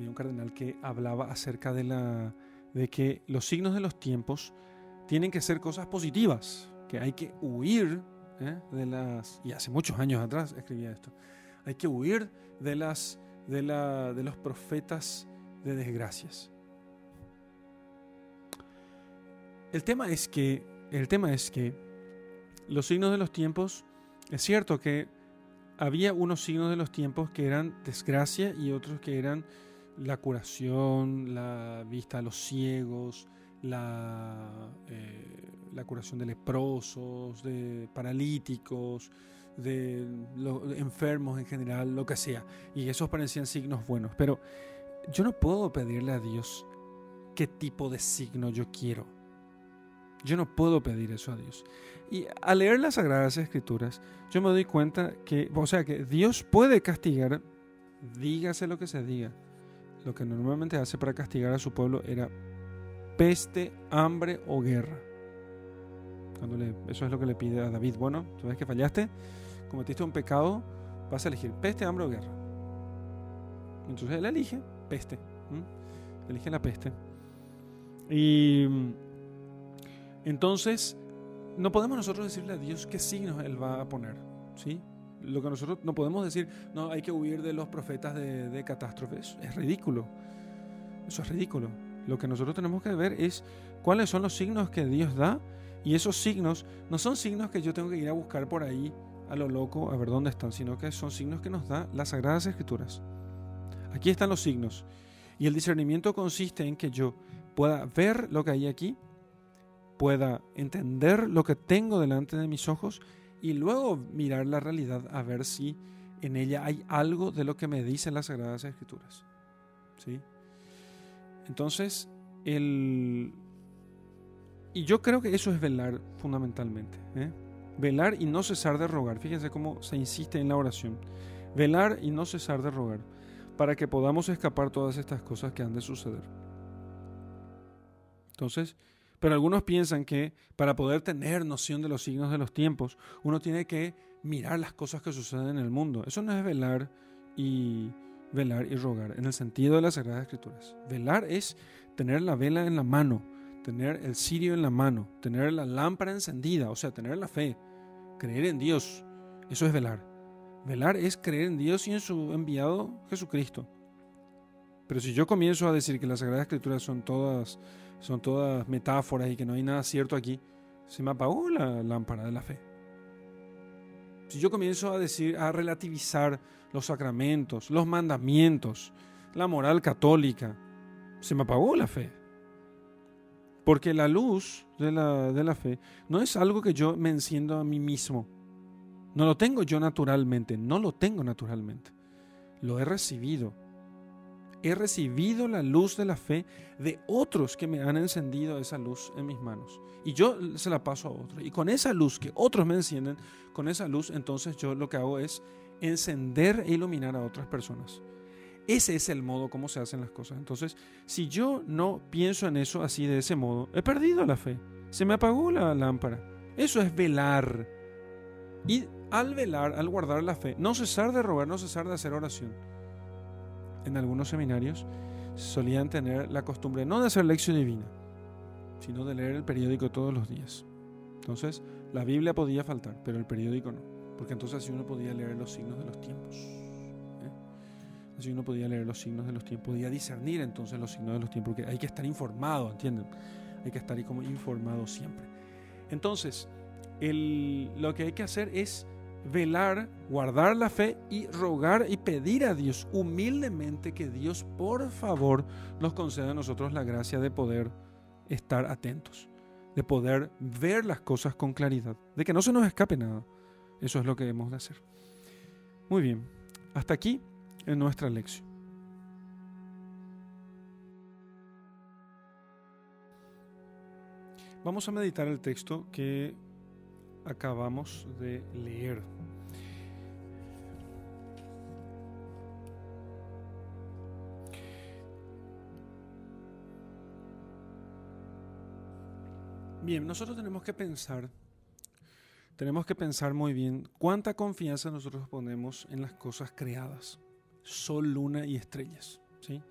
un cardenal que hablaba acerca de, la, de que los signos de los tiempos tienen que ser cosas positivas, que hay que huir ¿eh? de las... Y hace muchos años atrás escribía esto. Hay que huir de, las, de, la, de los profetas de desgracias. El tema es que, el tema es que los signos de los tiempos, es cierto que había unos signos de los tiempos que eran desgracia y otros que eran la curación, la vista a los ciegos, la, eh, curación de leprosos, de paralíticos, de, de, enfermos en general, lo que sea. Y esos parecían signos buenos. Pero yo no puedo pedirle a Dios qué tipo de signo yo quiero. Yo no puedo pedir eso a Dios. Y al leer las Sagradas Escrituras, yo me doy cuenta que, o sea, que Dios puede castigar, dígase lo que se diga. Lo que normalmente hace para castigar a su pueblo era peste, hambre o guerra. Cuando eso es lo que le pide a David. Bueno, tú ves que fallaste, cometiste un pecado, vas a elegir peste, hambre o guerra. Entonces él elige peste. Elige la peste. Y entonces, no podemos nosotros decirle a Dios qué signos Él va a poner. ¿sí? Lo que nosotros no podemos decir, no, hay que huir de los profetas de, de catástrofes. Es ridículo. Eso es ridículo. Lo que nosotros tenemos que ver es cuáles son los signos que Dios da. Y esos signos no son signos que yo tengo que ir a buscar por ahí a lo loco a ver dónde están, sino que son signos que nos da las Sagradas Escrituras. Aquí están los signos. Y el discernimiento consiste en que yo pueda ver lo que hay aquí, pueda entender lo que tengo delante de mis ojos y luego mirar la realidad a ver si en ella hay algo de lo que me dicen las Sagradas Escrituras. ¿Sí? Entonces, el... Y yo creo que eso es velar fundamentalmente. ¿eh? Velar y no cesar de rogar. Fíjense cómo se insiste en la oración. Velar y no cesar de rogar. Para que podamos escapar todas estas cosas que han de suceder. Entonces, pero algunos piensan que para poder tener noción de los signos de los tiempos, uno tiene que mirar las cosas que suceden en el mundo. Eso no es velar y velar y rogar en el sentido de las Sagradas Escrituras. Velar es tener la vela en la mano, tener el cirio en la mano, tener la lámpara encendida, o sea, tener la fe, creer en Dios. Eso es velar. Velar es creer en Dios y en su enviado Jesucristo. Pero si yo comienzo a decir que las Sagradas Escrituras son todas, son todas metáforas y que no hay nada cierto aquí, se me apagó la lámpara de la fe. Si yo comienzo a decir, a relativizar los sacramentos, los mandamientos, la moral católica, se me apagó la fe. Porque la luz de la, de la fe no es algo que yo me enciendo a mí mismo. No lo tengo yo naturalmente, no lo tengo naturalmente. Lo he recibido he recibido la luz de la fe de otros que me han encendido esa luz en mis manos. Y yo se la paso a otros. Y con esa luz que otros me encienden, con esa luz entonces yo lo que hago es encender e iluminar a otras personas. Ese es el modo como se hacen las cosas. Entonces, si yo no pienso en eso así de ese modo, he perdido la fe. Se me apagó la lámpara. Eso es velar. Y al velar, al guardar la fe, no cesar de robar, no cesar de hacer oración en algunos seminarios solían tener la costumbre no de hacer lección divina, sino de leer el periódico todos los días. Entonces, la Biblia podía faltar, pero el periódico no, porque entonces así uno podía leer los signos de los tiempos. ¿eh? Así uno podía leer los signos de los tiempos, podía discernir entonces los signos de los tiempos, porque hay que estar informado, ¿entienden? Hay que estar como informado siempre. Entonces, lo que hay que hacer es velar, guardar la fe y rogar y pedir a Dios humildemente que Dios por favor nos conceda a nosotros la gracia de poder estar atentos, de poder ver las cosas con claridad, de que no se nos escape nada. Eso es lo que hemos de hacer. Muy bien, hasta aquí en nuestra lección. Vamos a meditar el texto que acabamos de leer. Bien, nosotros tenemos que pensar, tenemos que pensar muy bien cuánta confianza nosotros ponemos en las cosas creadas, sol, luna y estrellas, ¿sí?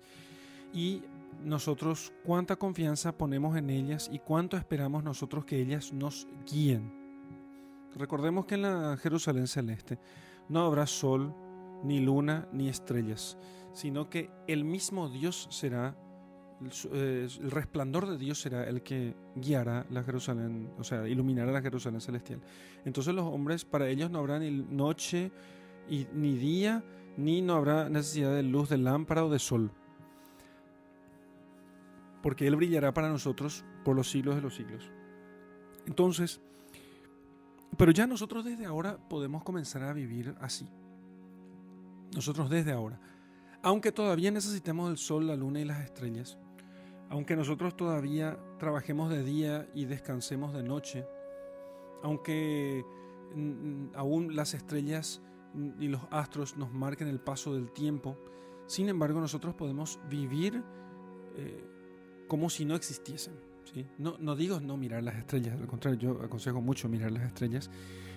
Y nosotros cuánta confianza ponemos en ellas y cuánto esperamos nosotros que ellas nos guíen. Recordemos que en la Jerusalén celeste no habrá sol, ni luna, ni estrellas, sino que el mismo Dios será, eh, el resplandor de Dios será el que guiará la Jerusalén, o sea, iluminará la Jerusalén celestial. Entonces los hombres, para ellos no habrá ni noche ni día, ni no habrá necesidad de luz de lámpara o de sol, porque Él brillará para nosotros por los siglos de los siglos. Entonces, pero ya nosotros desde ahora podemos comenzar a vivir así. Nosotros desde ahora. Aunque todavía necesitemos el sol, la luna y las estrellas, aunque nosotros todavía trabajemos de día y descansemos de noche, aunque aún las estrellas y los astros nos marquen el paso del tiempo, sin embargo nosotros podemos vivir eh, como si no existiesen. No, digo no mirar las estrellas, al contrario, yo aconsejo mucho mirar las estrellas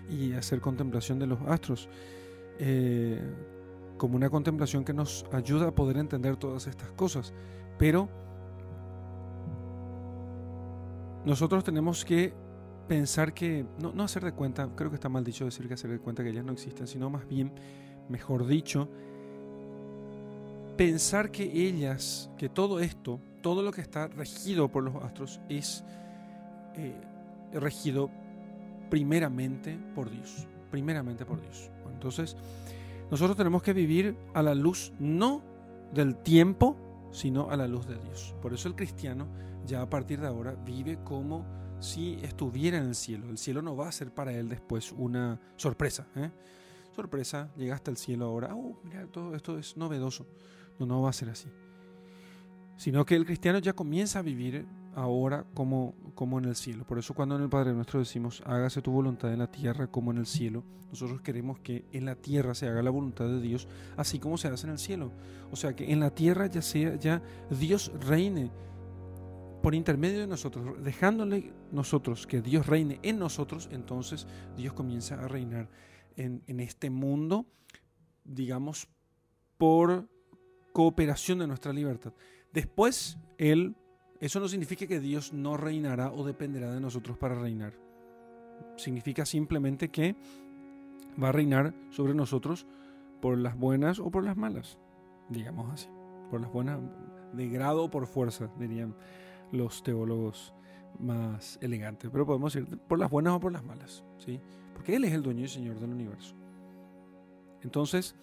y hacer contemplación de los astros, eh, como una contemplación que nos ayuda a poder entender todas estas cosas. Pero nosotros tenemos que pensar que, no, no hacer de cuenta, creo que está mal dicho decir que hacer de cuenta que ellas no existen, sino más bien, mejor dicho, pensar que ellas, que todo esto, todo lo que está regido por los astros es eh, regido primeramente por Dios. primeramente por Dios. entonces, nosotros tenemos que vivir a la luz no del tiempo, sino a la luz de Dios. Por eso el cristiano ya a partir de ahora vive como si estuviera en el cielo. El cielo no va a ser para él después una sorpresa. ¿eh? Sorpresa, llegaste al cielo ahora. Oh, mira, todo esto es novedoso. No, no va a ser así. Sino que el cristiano ya comienza a vivir ahora como, como en el cielo. Por eso cuando en el Padre nuestro decimos, hágase tu voluntad en la tierra como en el cielo, nosotros queremos que en la tierra se haga la voluntad de Dios, así como se hace en el cielo. O sea, que en la tierra ya sea ya Dios reine por intermedio de nosotros, dejándole nosotros que Dios reine en nosotros, entonces Dios comienza a reinar en, en este mundo, digamos, por cooperación de nuestra libertad. Después, Él, eso no significa que Dios no reinará o dependerá de nosotros para reinar. Significa simplemente que va a reinar sobre nosotros por las buenas o por las malas, digamos así. Por las buenas, de grado o por fuerza, dirían los teólogos más elegantes, pero podemos decir por las buenas o por las malas, ¿sí? Porque Él es el dueño y Señor del universo. Entonces,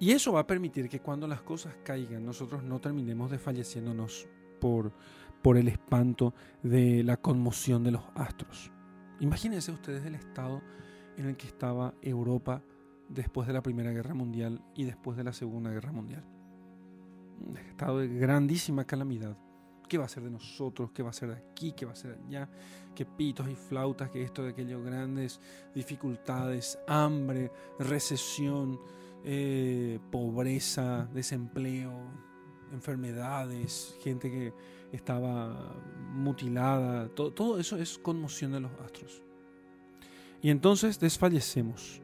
y eso va a permitir que cuando las cosas caigan, nosotros no terminemos desfalleciéndonos por, por el espanto de la conmoción de los astros. Imagínense ustedes el estado en el que estaba Europa después de la Primera Guerra Mundial y después de la Segunda Guerra Mundial. Un estado de grandísima calamidad ¿Qué va a ser de nosotros? ¿Qué va a ser de aquí? ¿Qué va a ser de allá? ¿Qué pitos y flautas? ¿Qué esto de aquellos grandes dificultades? Hambre, recesión, eh, pobreza, desempleo, enfermedades, gente que estaba mutilada. Todo, todo eso es conmoción de los astros. Y entonces desfallecemos.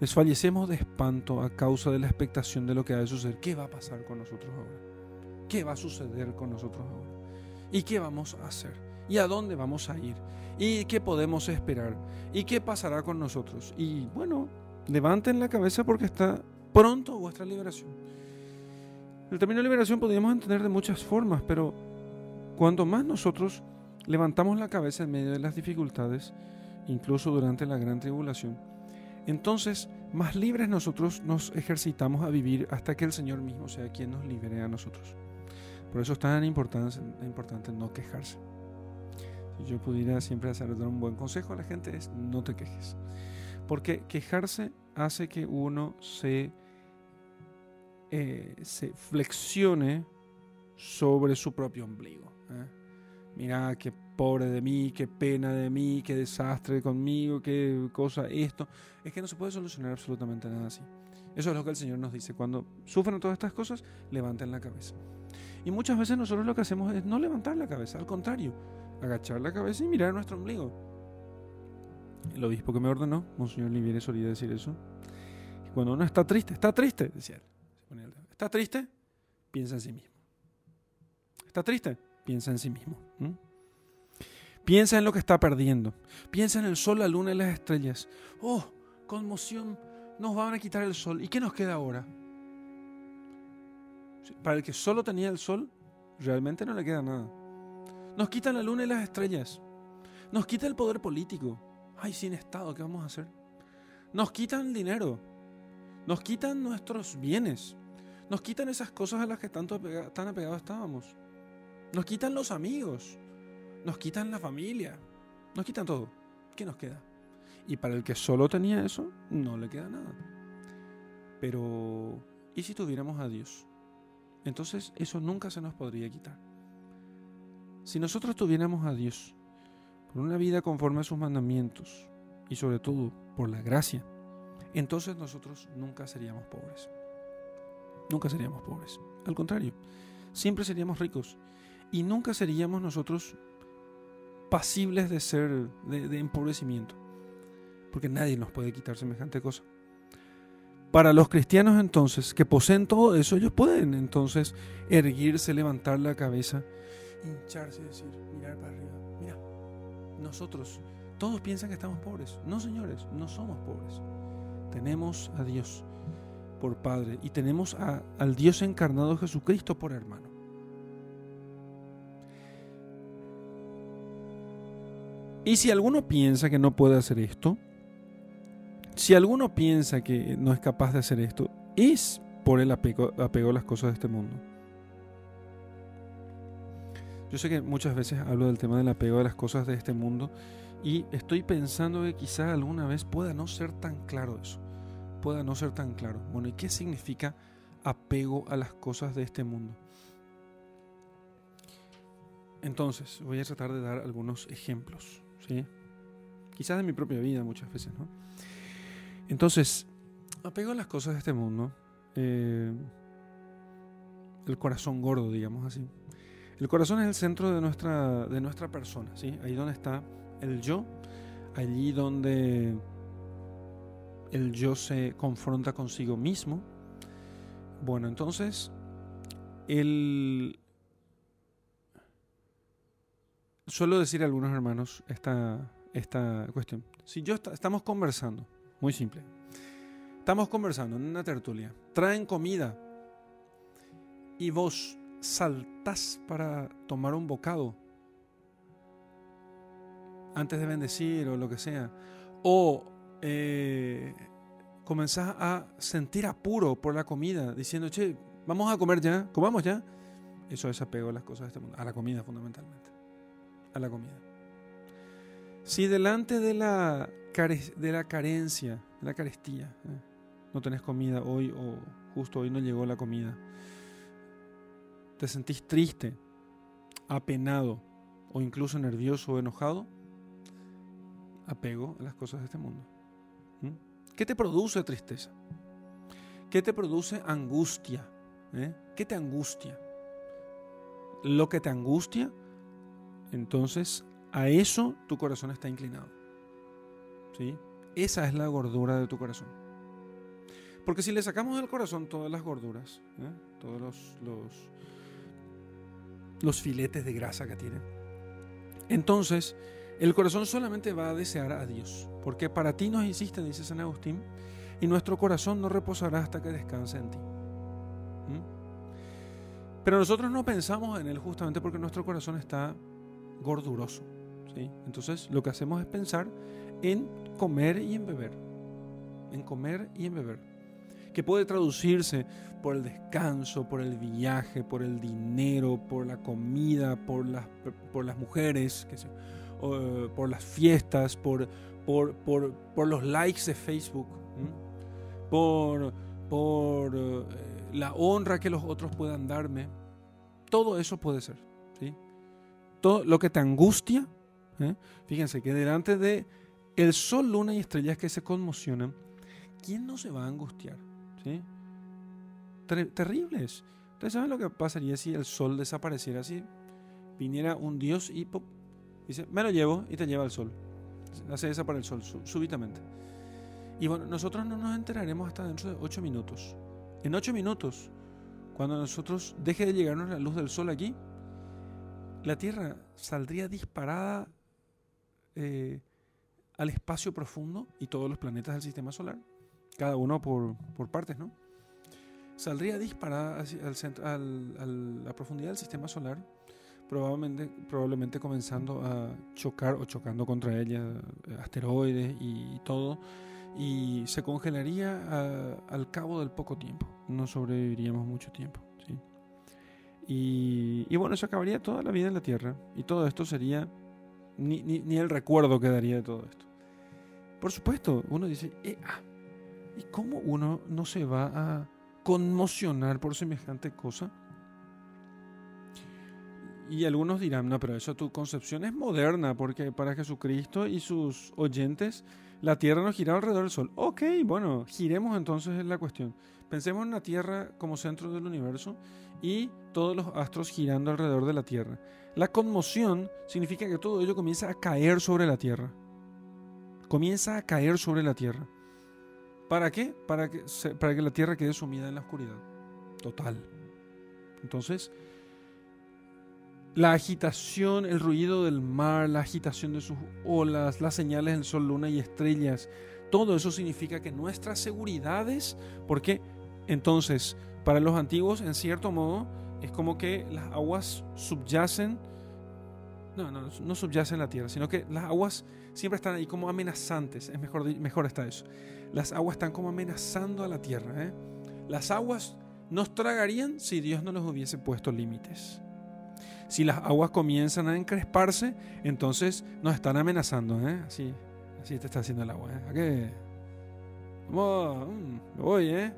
Desfallecemos de espanto a causa de la expectación de lo que ha de suceder. ¿Qué va a pasar con nosotros ahora? ¿Qué va a suceder con nosotros ahora? ¿Y qué vamos a hacer? ¿Y a dónde vamos a ir? ¿Y qué podemos esperar? ¿Y qué pasará con nosotros? Y bueno, levanten la cabeza porque está pronto vuestra liberación. El término liberación podríamos entender de muchas formas, pero cuanto más nosotros levantamos la cabeza en medio de las dificultades, incluso durante la gran tribulación, entonces más libres nosotros nos ejercitamos a vivir hasta que el Señor mismo sea quien nos libere a nosotros. Por eso es tan importante, importante no quejarse. Si yo pudiera siempre hacer un buen consejo a la gente es no te quejes. Porque quejarse hace que uno se, eh, se flexione sobre su propio ombligo. ¿eh? Mira, qué pobre de mí, qué pena de mí, qué desastre conmigo, qué cosa esto. Es que no se puede solucionar absolutamente nada así. Eso es lo que el Señor nos dice. Cuando sufren todas estas cosas, levanten la cabeza. Y muchas veces nosotros lo que hacemos es no levantar la cabeza, al contrario, agachar la cabeza y mirar nuestro ombligo. El obispo que me ordenó, Monseñor Liviere, solía decir eso. cuando uno está triste, está triste, decía él. Está triste, piensa en sí mismo. Está triste, piensa en sí mismo. Piensa en lo que está perdiendo. Piensa en el sol, la luna y las estrellas. Oh, conmoción, nos van a quitar el sol. ¿Y qué nos queda ahora? Para el que solo tenía el sol, realmente no le queda nada. Nos quitan la luna y las estrellas. Nos quita el poder político. Ay, sin Estado, ¿qué vamos a hacer? Nos quitan dinero. Nos quitan nuestros bienes. Nos quitan esas cosas a las que tanto tan apegados estábamos. Nos quitan los amigos. Nos quitan la familia. Nos quitan todo. ¿Qué nos queda? Y para el que solo tenía eso, no le queda nada. Pero, ¿y si tuviéramos a Dios? entonces eso nunca se nos podría quitar. Si nosotros tuviéramos a Dios por una vida conforme a sus mandamientos y sobre todo por la gracia, entonces nosotros nunca seríamos pobres. Nunca seríamos pobres. Al contrario, siempre seríamos ricos y nunca seríamos nosotros pasibles de ser de, empobrecimiento, porque nadie nos puede quitar semejante cosa. Para los cristianos entonces, que poseen todo eso, ellos pueden entonces erguirse, levantar la cabeza, hincharse y decir, mirar para arriba, nosotros, todos piensan que estamos pobres. No, señores, no somos pobres. Tenemos a Dios por Padre y tenemos al Dios encarnado Jesucristo por hermano. Y si alguno piensa que no puede hacer esto, Si alguno piensa que no es capaz de hacer esto, es por el apego, apego a las cosas de este mundo. Yo sé que muchas veces hablo del tema del apego a las cosas de este mundo y estoy pensando que quizás alguna vez pueda no ser tan claro eso. Pueda no ser tan claro. Bueno, ¿y qué significa apego a las cosas de este mundo? Entonces, voy a tratar de dar algunos ejemplos, ¿sí? Quizás de mi propia vida muchas veces, ¿no? Entonces, apego a las cosas de este mundo, eh, el corazón gordo, digamos así. El corazón es el centro de nuestra, de nuestra persona, ¿sí? Ahí donde está el yo, allí donde el yo se confronta consigo mismo. Bueno, entonces, el... Suelo decir a algunos hermanos esta, esta cuestión. Si yo estamos conversando, muy simple, estamos conversando en una tertulia, traen comida y vos saltás para tomar un bocado antes de bendecir o lo que sea, o eh, comenzás a sentir apuro por la comida, diciendo, che, vamos a comer ya, comamos ya. Eso es a las cosas de este mundo, a la comida fundamentalmente, a la comida. Si delante de la, de la carencia, de la carestía, eh, no tenés comida hoy o justo hoy no llegó la comida, te sentís triste, apenado o incluso nervioso o enojado, apego a las cosas de este mundo. ¿Mm? ¿Qué te produce tristeza? ¿Qué te produce angustia? ¿Eh? ¿Qué te angustia? Lo que te angustia, entonces a eso tu corazón está inclinado. ¿Sí? Esa es la gordura de tu corazón. Porque si le sacamos del corazón todas las gorduras, ¿eh? todos los, los, los filetes de grasa que tiene, entonces el corazón solamente va a desear a Dios, porque para ti nos hiciste, dice San Agustín, y nuestro corazón no reposará hasta que descanse en ti. ¿Mm? Pero nosotros no pensamos en Él justamente porque nuestro corazón está gorduroso. ¿sí? Entonces lo que hacemos es pensar en comer y en beber. En comer y en beber. Que puede traducirse por el descanso, por el viaje, por el dinero, por la comida, por las, por las mujeres, que por las fiestas, por, por, por, por, los likes de Facebook, por, por eh, la honra que los otros puedan darme. Todo eso puede ser. ¿sí? Todo lo que te angustia, ¿eh? fíjense que delante de el sol, luna y estrellas que se conmocionan, ¿quién no se va a angustiar? Terribles. ¿Ustedes saben lo que pasaría si el sol desapareciera? Si viniera un dios y Dice, me lo llevo y te lleva al sol. Hace esa para el sol, súbitamente. Y bueno, nosotros no nos enteraremos hasta dentro de ocho minutos. En ocho minutos, cuando nosotros deje de llegarnos la luz del sol aquí, la Tierra saldría disparada eh, al espacio profundo y todos los planetas del sistema solar, cada uno por, por partes, ¿no? Saldría disparada hacia a la profundidad del sistema solar probablemente, probablemente comenzando a chocar o chocando contra ella eh, asteroides y, todo, y se congelaría al cabo del poco tiempo, no sobreviviríamos mucho tiempo. ¿sí? Y, y, bueno, se acabaría toda la vida en la Tierra, y todo esto sería, ni, ni, ni el recuerdo quedaría de todo esto. Por supuesto, uno dice, eh, ah, ¿y cómo uno no se va a conmocionar por semejante cosa? Y algunos dirán, no, pero eso tu concepción es moderna, porque para Jesucristo y sus oyentes la Tierra no gira alrededor del Sol. Ok, bueno, giremos entonces en la cuestión. Pensemos en la Tierra como centro del universo y todos los astros girando alrededor de la Tierra. La conmoción significa que todo ello comienza a caer sobre la Tierra. Comienza a caer sobre la Tierra. ¿Para qué? Para que, para que la Tierra quede sumida en la oscuridad. Total. Entonces, la agitación, el ruido del mar, la agitación de sus olas, las señales del sol, luna y estrellas, todo eso significa que nuestras seguridades, porque entonces para los antiguos en cierto modo es como que las aguas subyacen no, no, no subyacen la tierra, sino que las aguas siempre están ahí como amenazantes. Es mejor, mejor está eso. Las aguas están como amenazando a la tierra. ¿eh? Las aguas nos tragarían si Dios no les hubiese puesto límites. Si las aguas comienzan a encresparse, entonces nos están amenazando. ¿eh? Así, así te está haciendo el agua. ¿eh? ¿A qué? Mm, voy, ¿eh?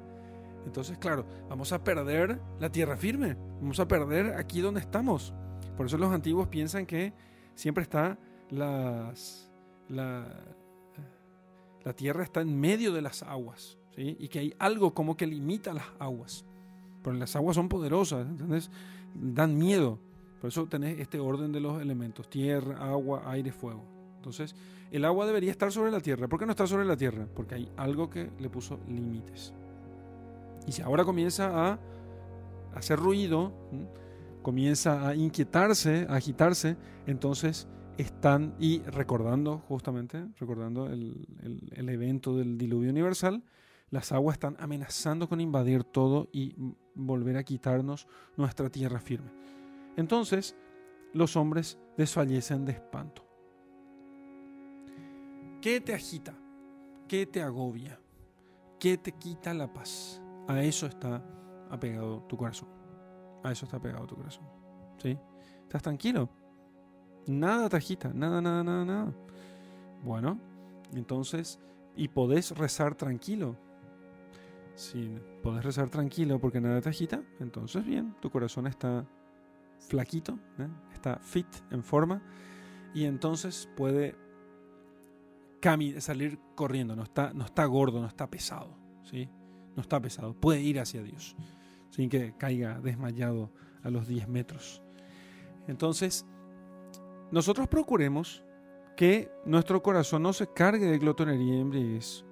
Entonces, claro, vamos a perder la tierra firme. Vamos a perder aquí donde estamos. Por eso los antiguos piensan que siempre está las, la, la tierra está en medio de las aguas. ¿sí? Y que hay algo como que limita las aguas. Porque las aguas son poderosas, entonces dan miedo. Por eso tenés este orden de los elementos, tierra, agua, aire, fuego. Entonces, el agua debería estar sobre la tierra. ¿Por qué no está sobre la tierra? Porque hay algo que le puso límites. Y si ahora comienza a hacer ruido, comienza a inquietarse, a agitarse, entonces están, y recordando justamente, recordando el, el, evento del diluvio universal, las aguas están amenazando con invadir todo y volver a quitarnos nuestra tierra firme. Entonces, los hombres desfallecen de espanto. ¿Qué te agita? ¿Qué te agobia? ¿Qué te quita la paz? A eso está apegado tu corazón. A eso está apegado tu corazón. ¿Sí? ¿Estás tranquilo? Nada te nada, nada, nada, nada. Bueno, entonces, y podés rezar tranquilo. Si podés rezar tranquilo porque nada te agita, entonces bien, tu corazón está flaquito, ¿eh? está fit, en forma, y entonces puede salir corriendo, no está, no está gordo, no está pesado. ¿sí? no está pesado, puede ir hacia Dios sin que caiga desmayado a los 10 metros. Entonces, nosotros procuremos que nuestro corazón no se cargue de glotonería y embriaguez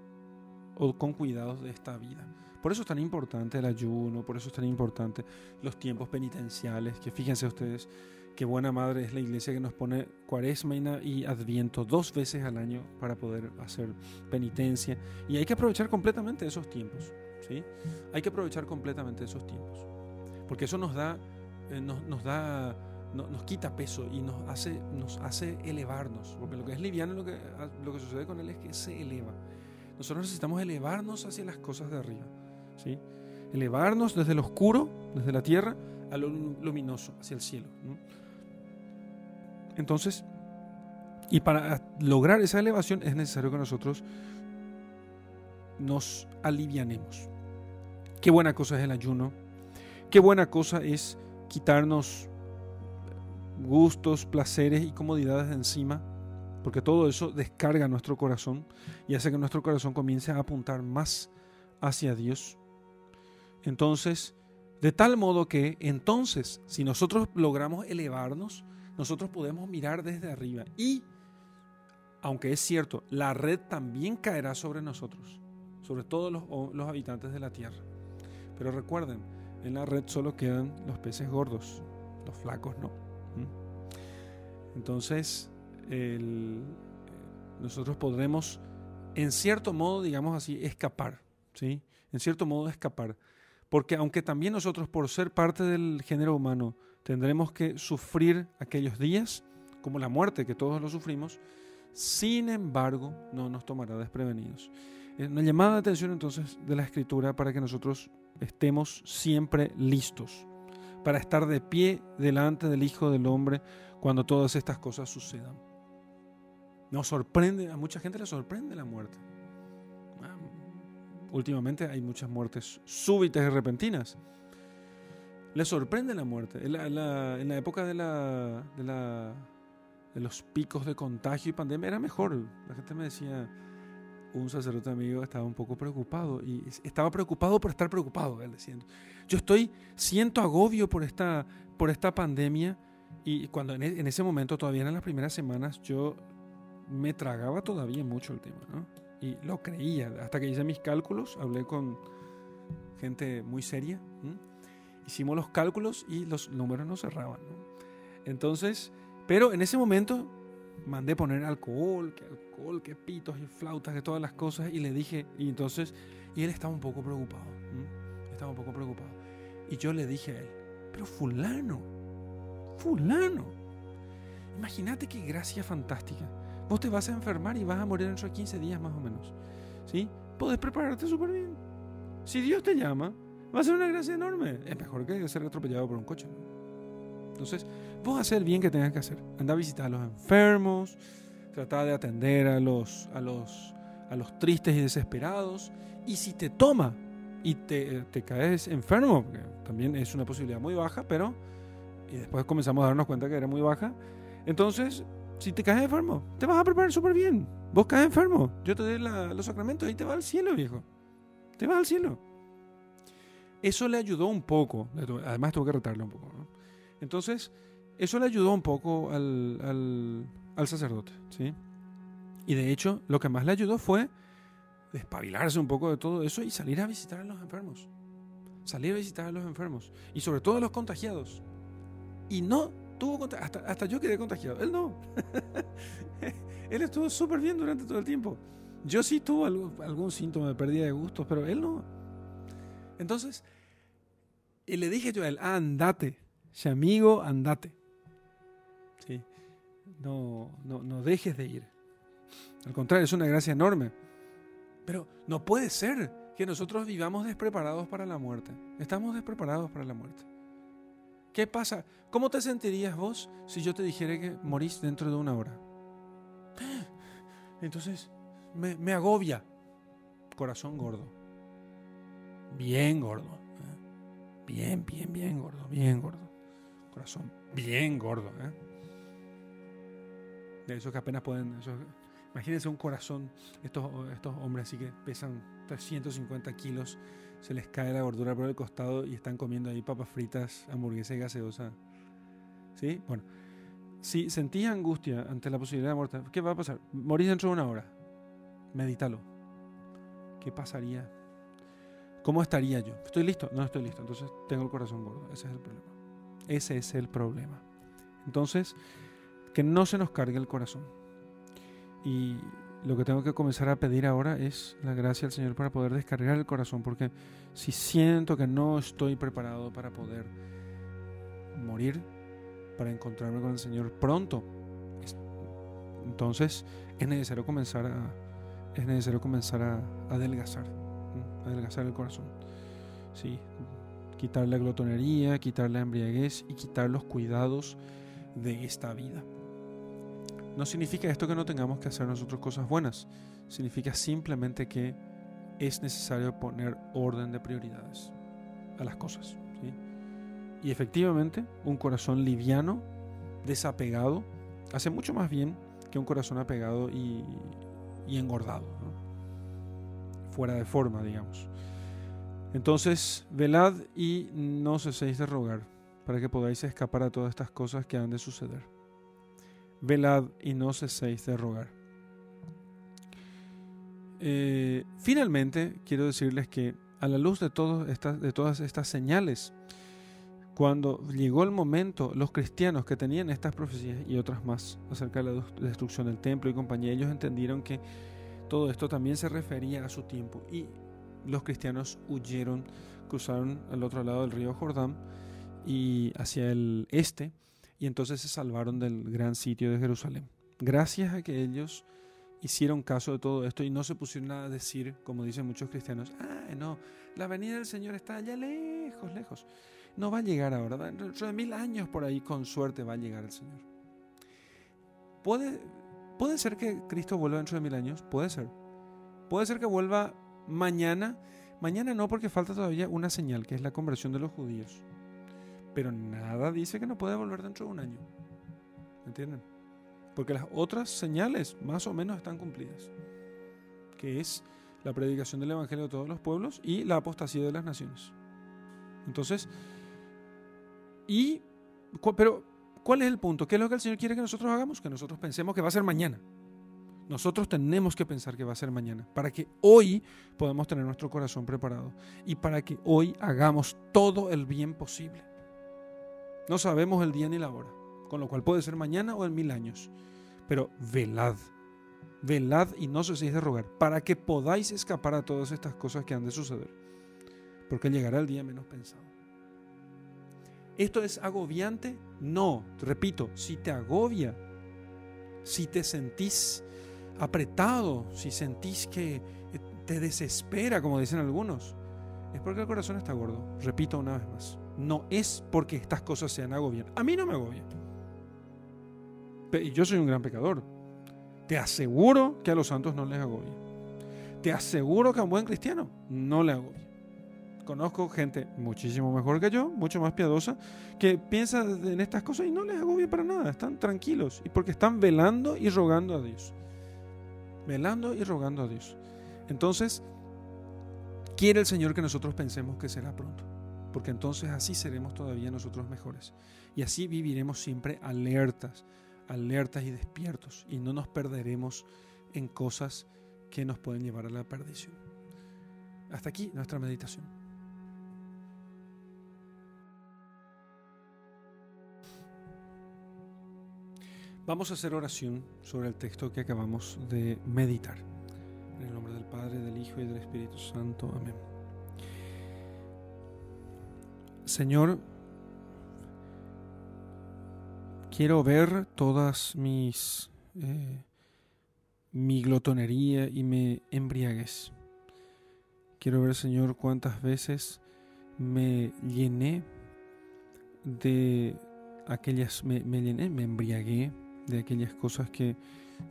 o con cuidados de esta vida. Por eso es tan importante el ayuno, por eso es tan importante los tiempos penitenciales, que fíjense ustedes qué buena madre es la iglesia que nos pone cuaresma y adviento dos veces al año para poder hacer penitencia. Y hay que aprovechar completamente esos tiempos. Hay que aprovechar completamente esos tiempos, porque eso nos da, eh, nos, da, nos quita peso y nos hace, nos hace elevarnos, porque lo que es liviano, lo que, lo que sucede con él es que se eleva. Nosotros necesitamos elevarnos hacia las cosas de arriba, ¿sí? Elevarnos desde lo oscuro, desde la tierra, a lo luminoso, hacia el cielo. Entonces, y para lograr esa elevación es necesario que nosotros nos alivianemos. Qué buena cosa es el ayuno. Qué buena cosa es quitarnos gustos, placeres y comodidades de encima, porque todo eso descarga nuestro corazón y hace que nuestro corazón comience a apuntar más hacia Dios. Entonces, de tal modo que entonces, si nosotros logramos elevarnos, nosotros podemos mirar desde arriba y, aunque es cierto, la red también caerá sobre nosotros, sobre todos los, los habitantes de la tierra. Pero recuerden, en la red solo quedan los peces gordos, los flacos no. Entonces, nosotros podremos, en cierto modo, digamos así, escapar, ¿sí? En cierto modo, escapar. Porque aunque también nosotros, por ser parte del género humano, tendremos que sufrir aquellos días, como la muerte, que todos lo sufrimos, sin embargo, no nos tomará desprevenidos. Una llamada de atención entonces de la escritura para que nosotros estemos siempre listos para estar de pie delante del Hijo del Hombre cuando todas estas cosas sucedan. Nos sorprende, a mucha gente le sorprende la muerte. Ah, últimamente hay muchas muertes súbitas y repentinas. Le sorprende la muerte. En la, época de, de los picos de contagio y pandemia era mejor. La gente me decía, un sacerdote amigo estaba un poco preocupado y estaba preocupado por estar preocupado, él diciendo. Yo estoy, siento agobio por esta, por esta pandemia y cuando en, e, ese momento, todavía en las primeras semanas, yo me tragaba todavía mucho el tema, ¿no? Y lo creía, hasta que hice mis cálculos, hablé con gente muy seria, hicimos los cálculos y los números no cerraban, ¿no? Entonces, pero en ese momento mandé poner alcohol, que alcohol, que pitos y flautas, que todas las cosas, y le dije, y entonces, y él estaba un poco preocupado, estaba un poco preocupado. Y yo le dije a él, pero fulano, fulano. Imagínate qué gracia fantástica. Vos te vas a enfermar y vas a morir dentro de 15 días más o menos. ¿Sí? Podés prepararte súper bien. Si Dios te llama, va a ser una gracia enorme. Es mejor que ser atropellado por un coche. Entonces, vos hacer el bien que tengas que hacer. Anda a visitar a los enfermos, trata de atender a los, a los, a los tristes y desesperados. Y si te toma y te, te caes enfermo, porque también es una posibilidad muy baja, pero y después comenzamos a darnos cuenta que era muy baja, entonces, si te caes enfermo, te vas a preparar súper bien. Vos caes enfermo, yo te doy los sacramentos y te va al cielo, viejo. Te vas al cielo. Eso le ayudó un poco, además tuvo que retarle un poco. Entonces, eso le ayudó un poco al, al, sacerdote, ¿sí? Y de hecho, lo que más le ayudó fue despabilarse un poco de todo eso y salir a visitar a los enfermos. Salir a visitar a los enfermos. Y sobre todo a los contagiados. Y no tuvo hasta, hasta yo quedé contagiado. Él no. él estuvo súper bien durante todo el tiempo. Yo sí tuve algún, síntoma de pérdida de gustos, pero él no. Entonces, y le dije yo a él, andate, amigo, andate. No, no, no dejes de ir. Al contrario, es una gracia enorme. Pero no puede ser que nosotros vivamos despreparados para la muerte. Estamos despreparados para la muerte. ¿Qué pasa? ¿Cómo te sentirías vos si yo te dijera que morís dentro de una hora? Entonces, me, agobia. Corazón gordo. Bien gordo. ¿eh? Bien, bien, bien gordo. Bien gordo. Corazón bien gordo. ¿eh? De esos que apenas pueden... imagínense un corazón, estos, estos hombres así que pesan 350 kilos se les cae la gordura por el costado y están comiendo ahí papas fritas, hamburguesas y gaseosa. ¿Sí? Bueno, si sentís angustia ante la posibilidad de muerte, ¿qué va a pasar? Morís dentro de una hora. Medítalo. ¿Qué pasaría? ¿Cómo estaría yo? ¿Estoy listo? No estoy listo. Entonces tengo el corazón gordo. Ese es el problema. Ese es el problema. Entonces, que no se nos cargue el corazón. Y lo que tengo que comenzar a pedir ahora es la gracia al Señor para poder descargar el corazón, porque si siento que no estoy preparado para poder morir, para encontrarme con el Señor pronto, entonces es necesario comenzar a, es necesario comenzar a, adelgazar, adelgazar el corazón. Sí, quitar la glotonería, quitar la embriaguez y quitar los cuidados de esta vida. No significa esto que no tengamos que hacer nosotros cosas buenas. Significa simplemente que es necesario poner orden de prioridades a las cosas. Y efectivamente, un corazón liviano, desapegado, hace mucho más bien que un corazón apegado y, engordado, fuera de forma, digamos. Entonces, velad y no ceséis de rogar para que podáis escapar a todas estas cosas que han de suceder velad y no ceséis de rogar. Eh, finalmente, quiero decirles que a la luz de, de todas estas señales, cuando llegó el momento, los cristianos que tenían estas profecías y otras más acerca de la destrucción del templo y compañía, ellos entendieron que todo esto también se refería a su tiempo y los cristianos huyeron, cruzaron al otro lado del río Jordán y hacia el este y entonces se salvaron del gran sitio de Jerusalén. Gracias a que ellos hicieron caso de todo esto y no se pusieron a decir, como dicen muchos cristianos, ah, no, la venida del Señor está allá lejos, lejos. No va a llegar ahora, dentro de mil años por ahí con suerte va a llegar el Señor. ¿Puede, puede ser que Cristo vuelva dentro de mil años, puede ser. Puede ser que vuelva mañana, mañana no porque falta todavía una señal, que es la conversión de los judíos. Pero nada dice que no puede volver dentro de un año. ¿Me entienden? Porque las otras señales más o menos están cumplidas. Que es la predicación del Evangelio de todos los pueblos y la apostasía de las naciones. Entonces, y, pero, ¿cuál es el punto? ¿Qué es lo que el Señor quiere que nosotros hagamos? Que nosotros pensemos que va a ser mañana. Nosotros tenemos que pensar que va a ser mañana, para que hoy podamos tener nuestro corazón preparado y para que hoy hagamos todo el bien posible. No sabemos el día ni la hora, con lo cual puede ser mañana o en mil años. Pero velad, velad y no ceséis de rogar, para que podáis escapar a todas estas cosas que han de suceder, porque llegará el día menos pensado. ¿Esto es agobiante? No, repito, si te agobia, si te sentís apretado, si sentís que te desespera, como dicen algunos, es porque el corazón está gordo. Repito una vez más, no es porque estas cosas sean agobian. A mí no me agobian. Yo soy un gran pecador. Te aseguro que a los santos no les agobia. Te aseguro que a un buen cristiano no le agobia. Conozco gente muchísimo mejor que yo, mucho más piadosa, que piensa en estas cosas y no les agobia para nada. Están tranquilos y porque están velando y rogando a Dios. Velando y rogando a Dios. Entonces, quiere el Señor que nosotros pensemos que será pronto, porque entonces así seremos todavía nosotros mejores. Y así viviremos siempre alertas, alertas y despiertos, y no nos perderemos en cosas que nos pueden llevar a la perdición. Hasta aquí nuestra meditación. Vamos a hacer oración sobre el texto que acabamos de meditar. En el nombre del Padre, del Hijo y del Espíritu Santo. Amén. Señor, quiero ver todas mis eh, mi glotonería y me embriaguez. Quiero ver, Señor, cuántas veces me llené de aquellas, me, me llené, me embriagué de aquellas cosas que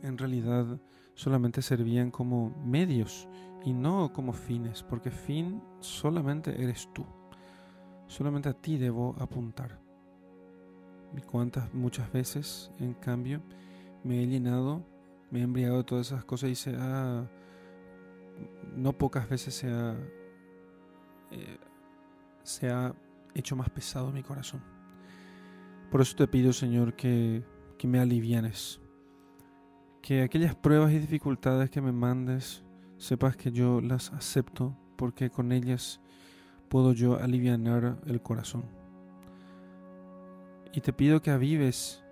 en realidad solamente servían como medios y no como fines, porque fin solamente eres tú. Solamente a ti debo apuntar. Y cuántas, muchas veces, en cambio, me he llenado, me he embriagado de todas esas cosas y se ha, no pocas veces se ha, eh, se ha hecho más pesado mi corazón. Por eso te pido, Señor, que que me alivianes. Que aquellas pruebas y dificultades que me mandes, sepas que yo las acepto porque con ellas puedo yo alivianar el corazón. Y te pido que avives,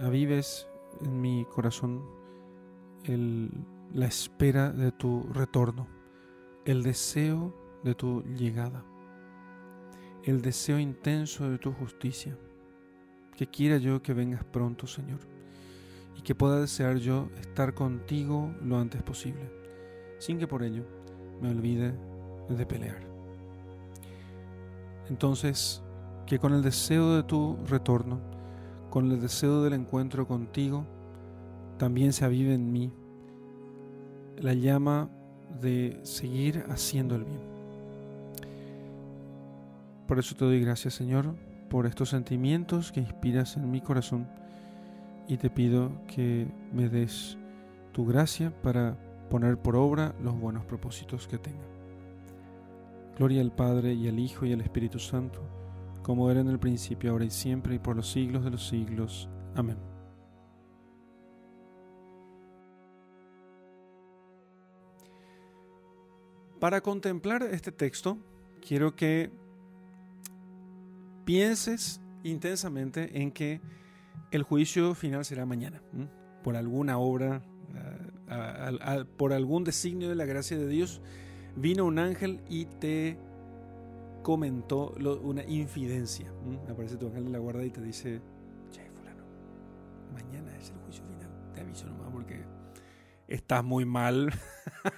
avives en mi corazón la espera de tu retorno, el deseo de tu llegada, el deseo intenso de tu justicia que quiera yo que vengas pronto, Señor, y que pueda desear yo estar contigo lo antes posible, sin que por ello me olvide de pelear. Entonces, que con el deseo de tu retorno, con el deseo del encuentro contigo, también se avive en mí la llama de seguir haciendo el bien. Por eso te doy gracias, Señor, por estos sentimientos que inspiras en mi corazón y te pido que me des tu gracia para poner por obra los buenos propósitos que tenga. Gloria al Padre y al Hijo y al Espíritu Santo, como era en el principio, ahora y siempre, y por los siglos de los siglos. Amén. Para contemplar este texto, quiero que pienses intensamente en que el juicio final será mañana, por alguna obra, por algún designio de la gracia de Dios, vino un ángel y te comentó una infidencia. Aparece tu ángel de la guarda y te dice, che, fulano, mañana es el juicio final. Te aviso nomás porque estás muy mal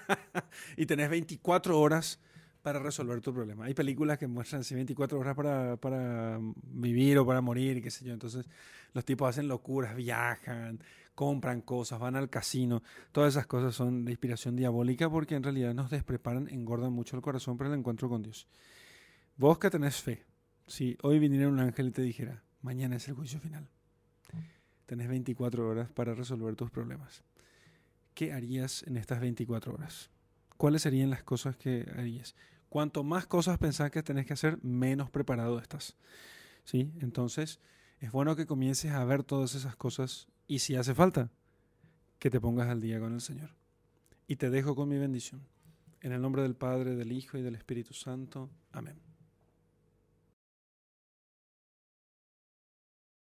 y tenés 24 horas para resolver tu problema. Hay películas que muestran así 24 horas para, para vivir o para morir, qué sé yo. Entonces los tipos hacen locuras, viajan, compran cosas, van al casino. Todas esas cosas son de inspiración diabólica porque en realidad nos despreparan, engordan mucho el corazón para el encuentro con Dios. Vos que tenés fe, si hoy viniera un ángel y te dijera, mañana es el juicio final, tenés 24 horas para resolver tus problemas. ¿Qué harías en estas 24 horas? ¿Cuáles serían las cosas que harías? Cuanto más cosas pensás que tenés que hacer, menos preparado estás. ¿Sí? Entonces, es bueno que comiences a ver todas esas cosas y si hace falta, que te pongas al día con el Señor. Y te dejo con mi bendición. En el nombre del Padre, del Hijo y del Espíritu Santo. Amén.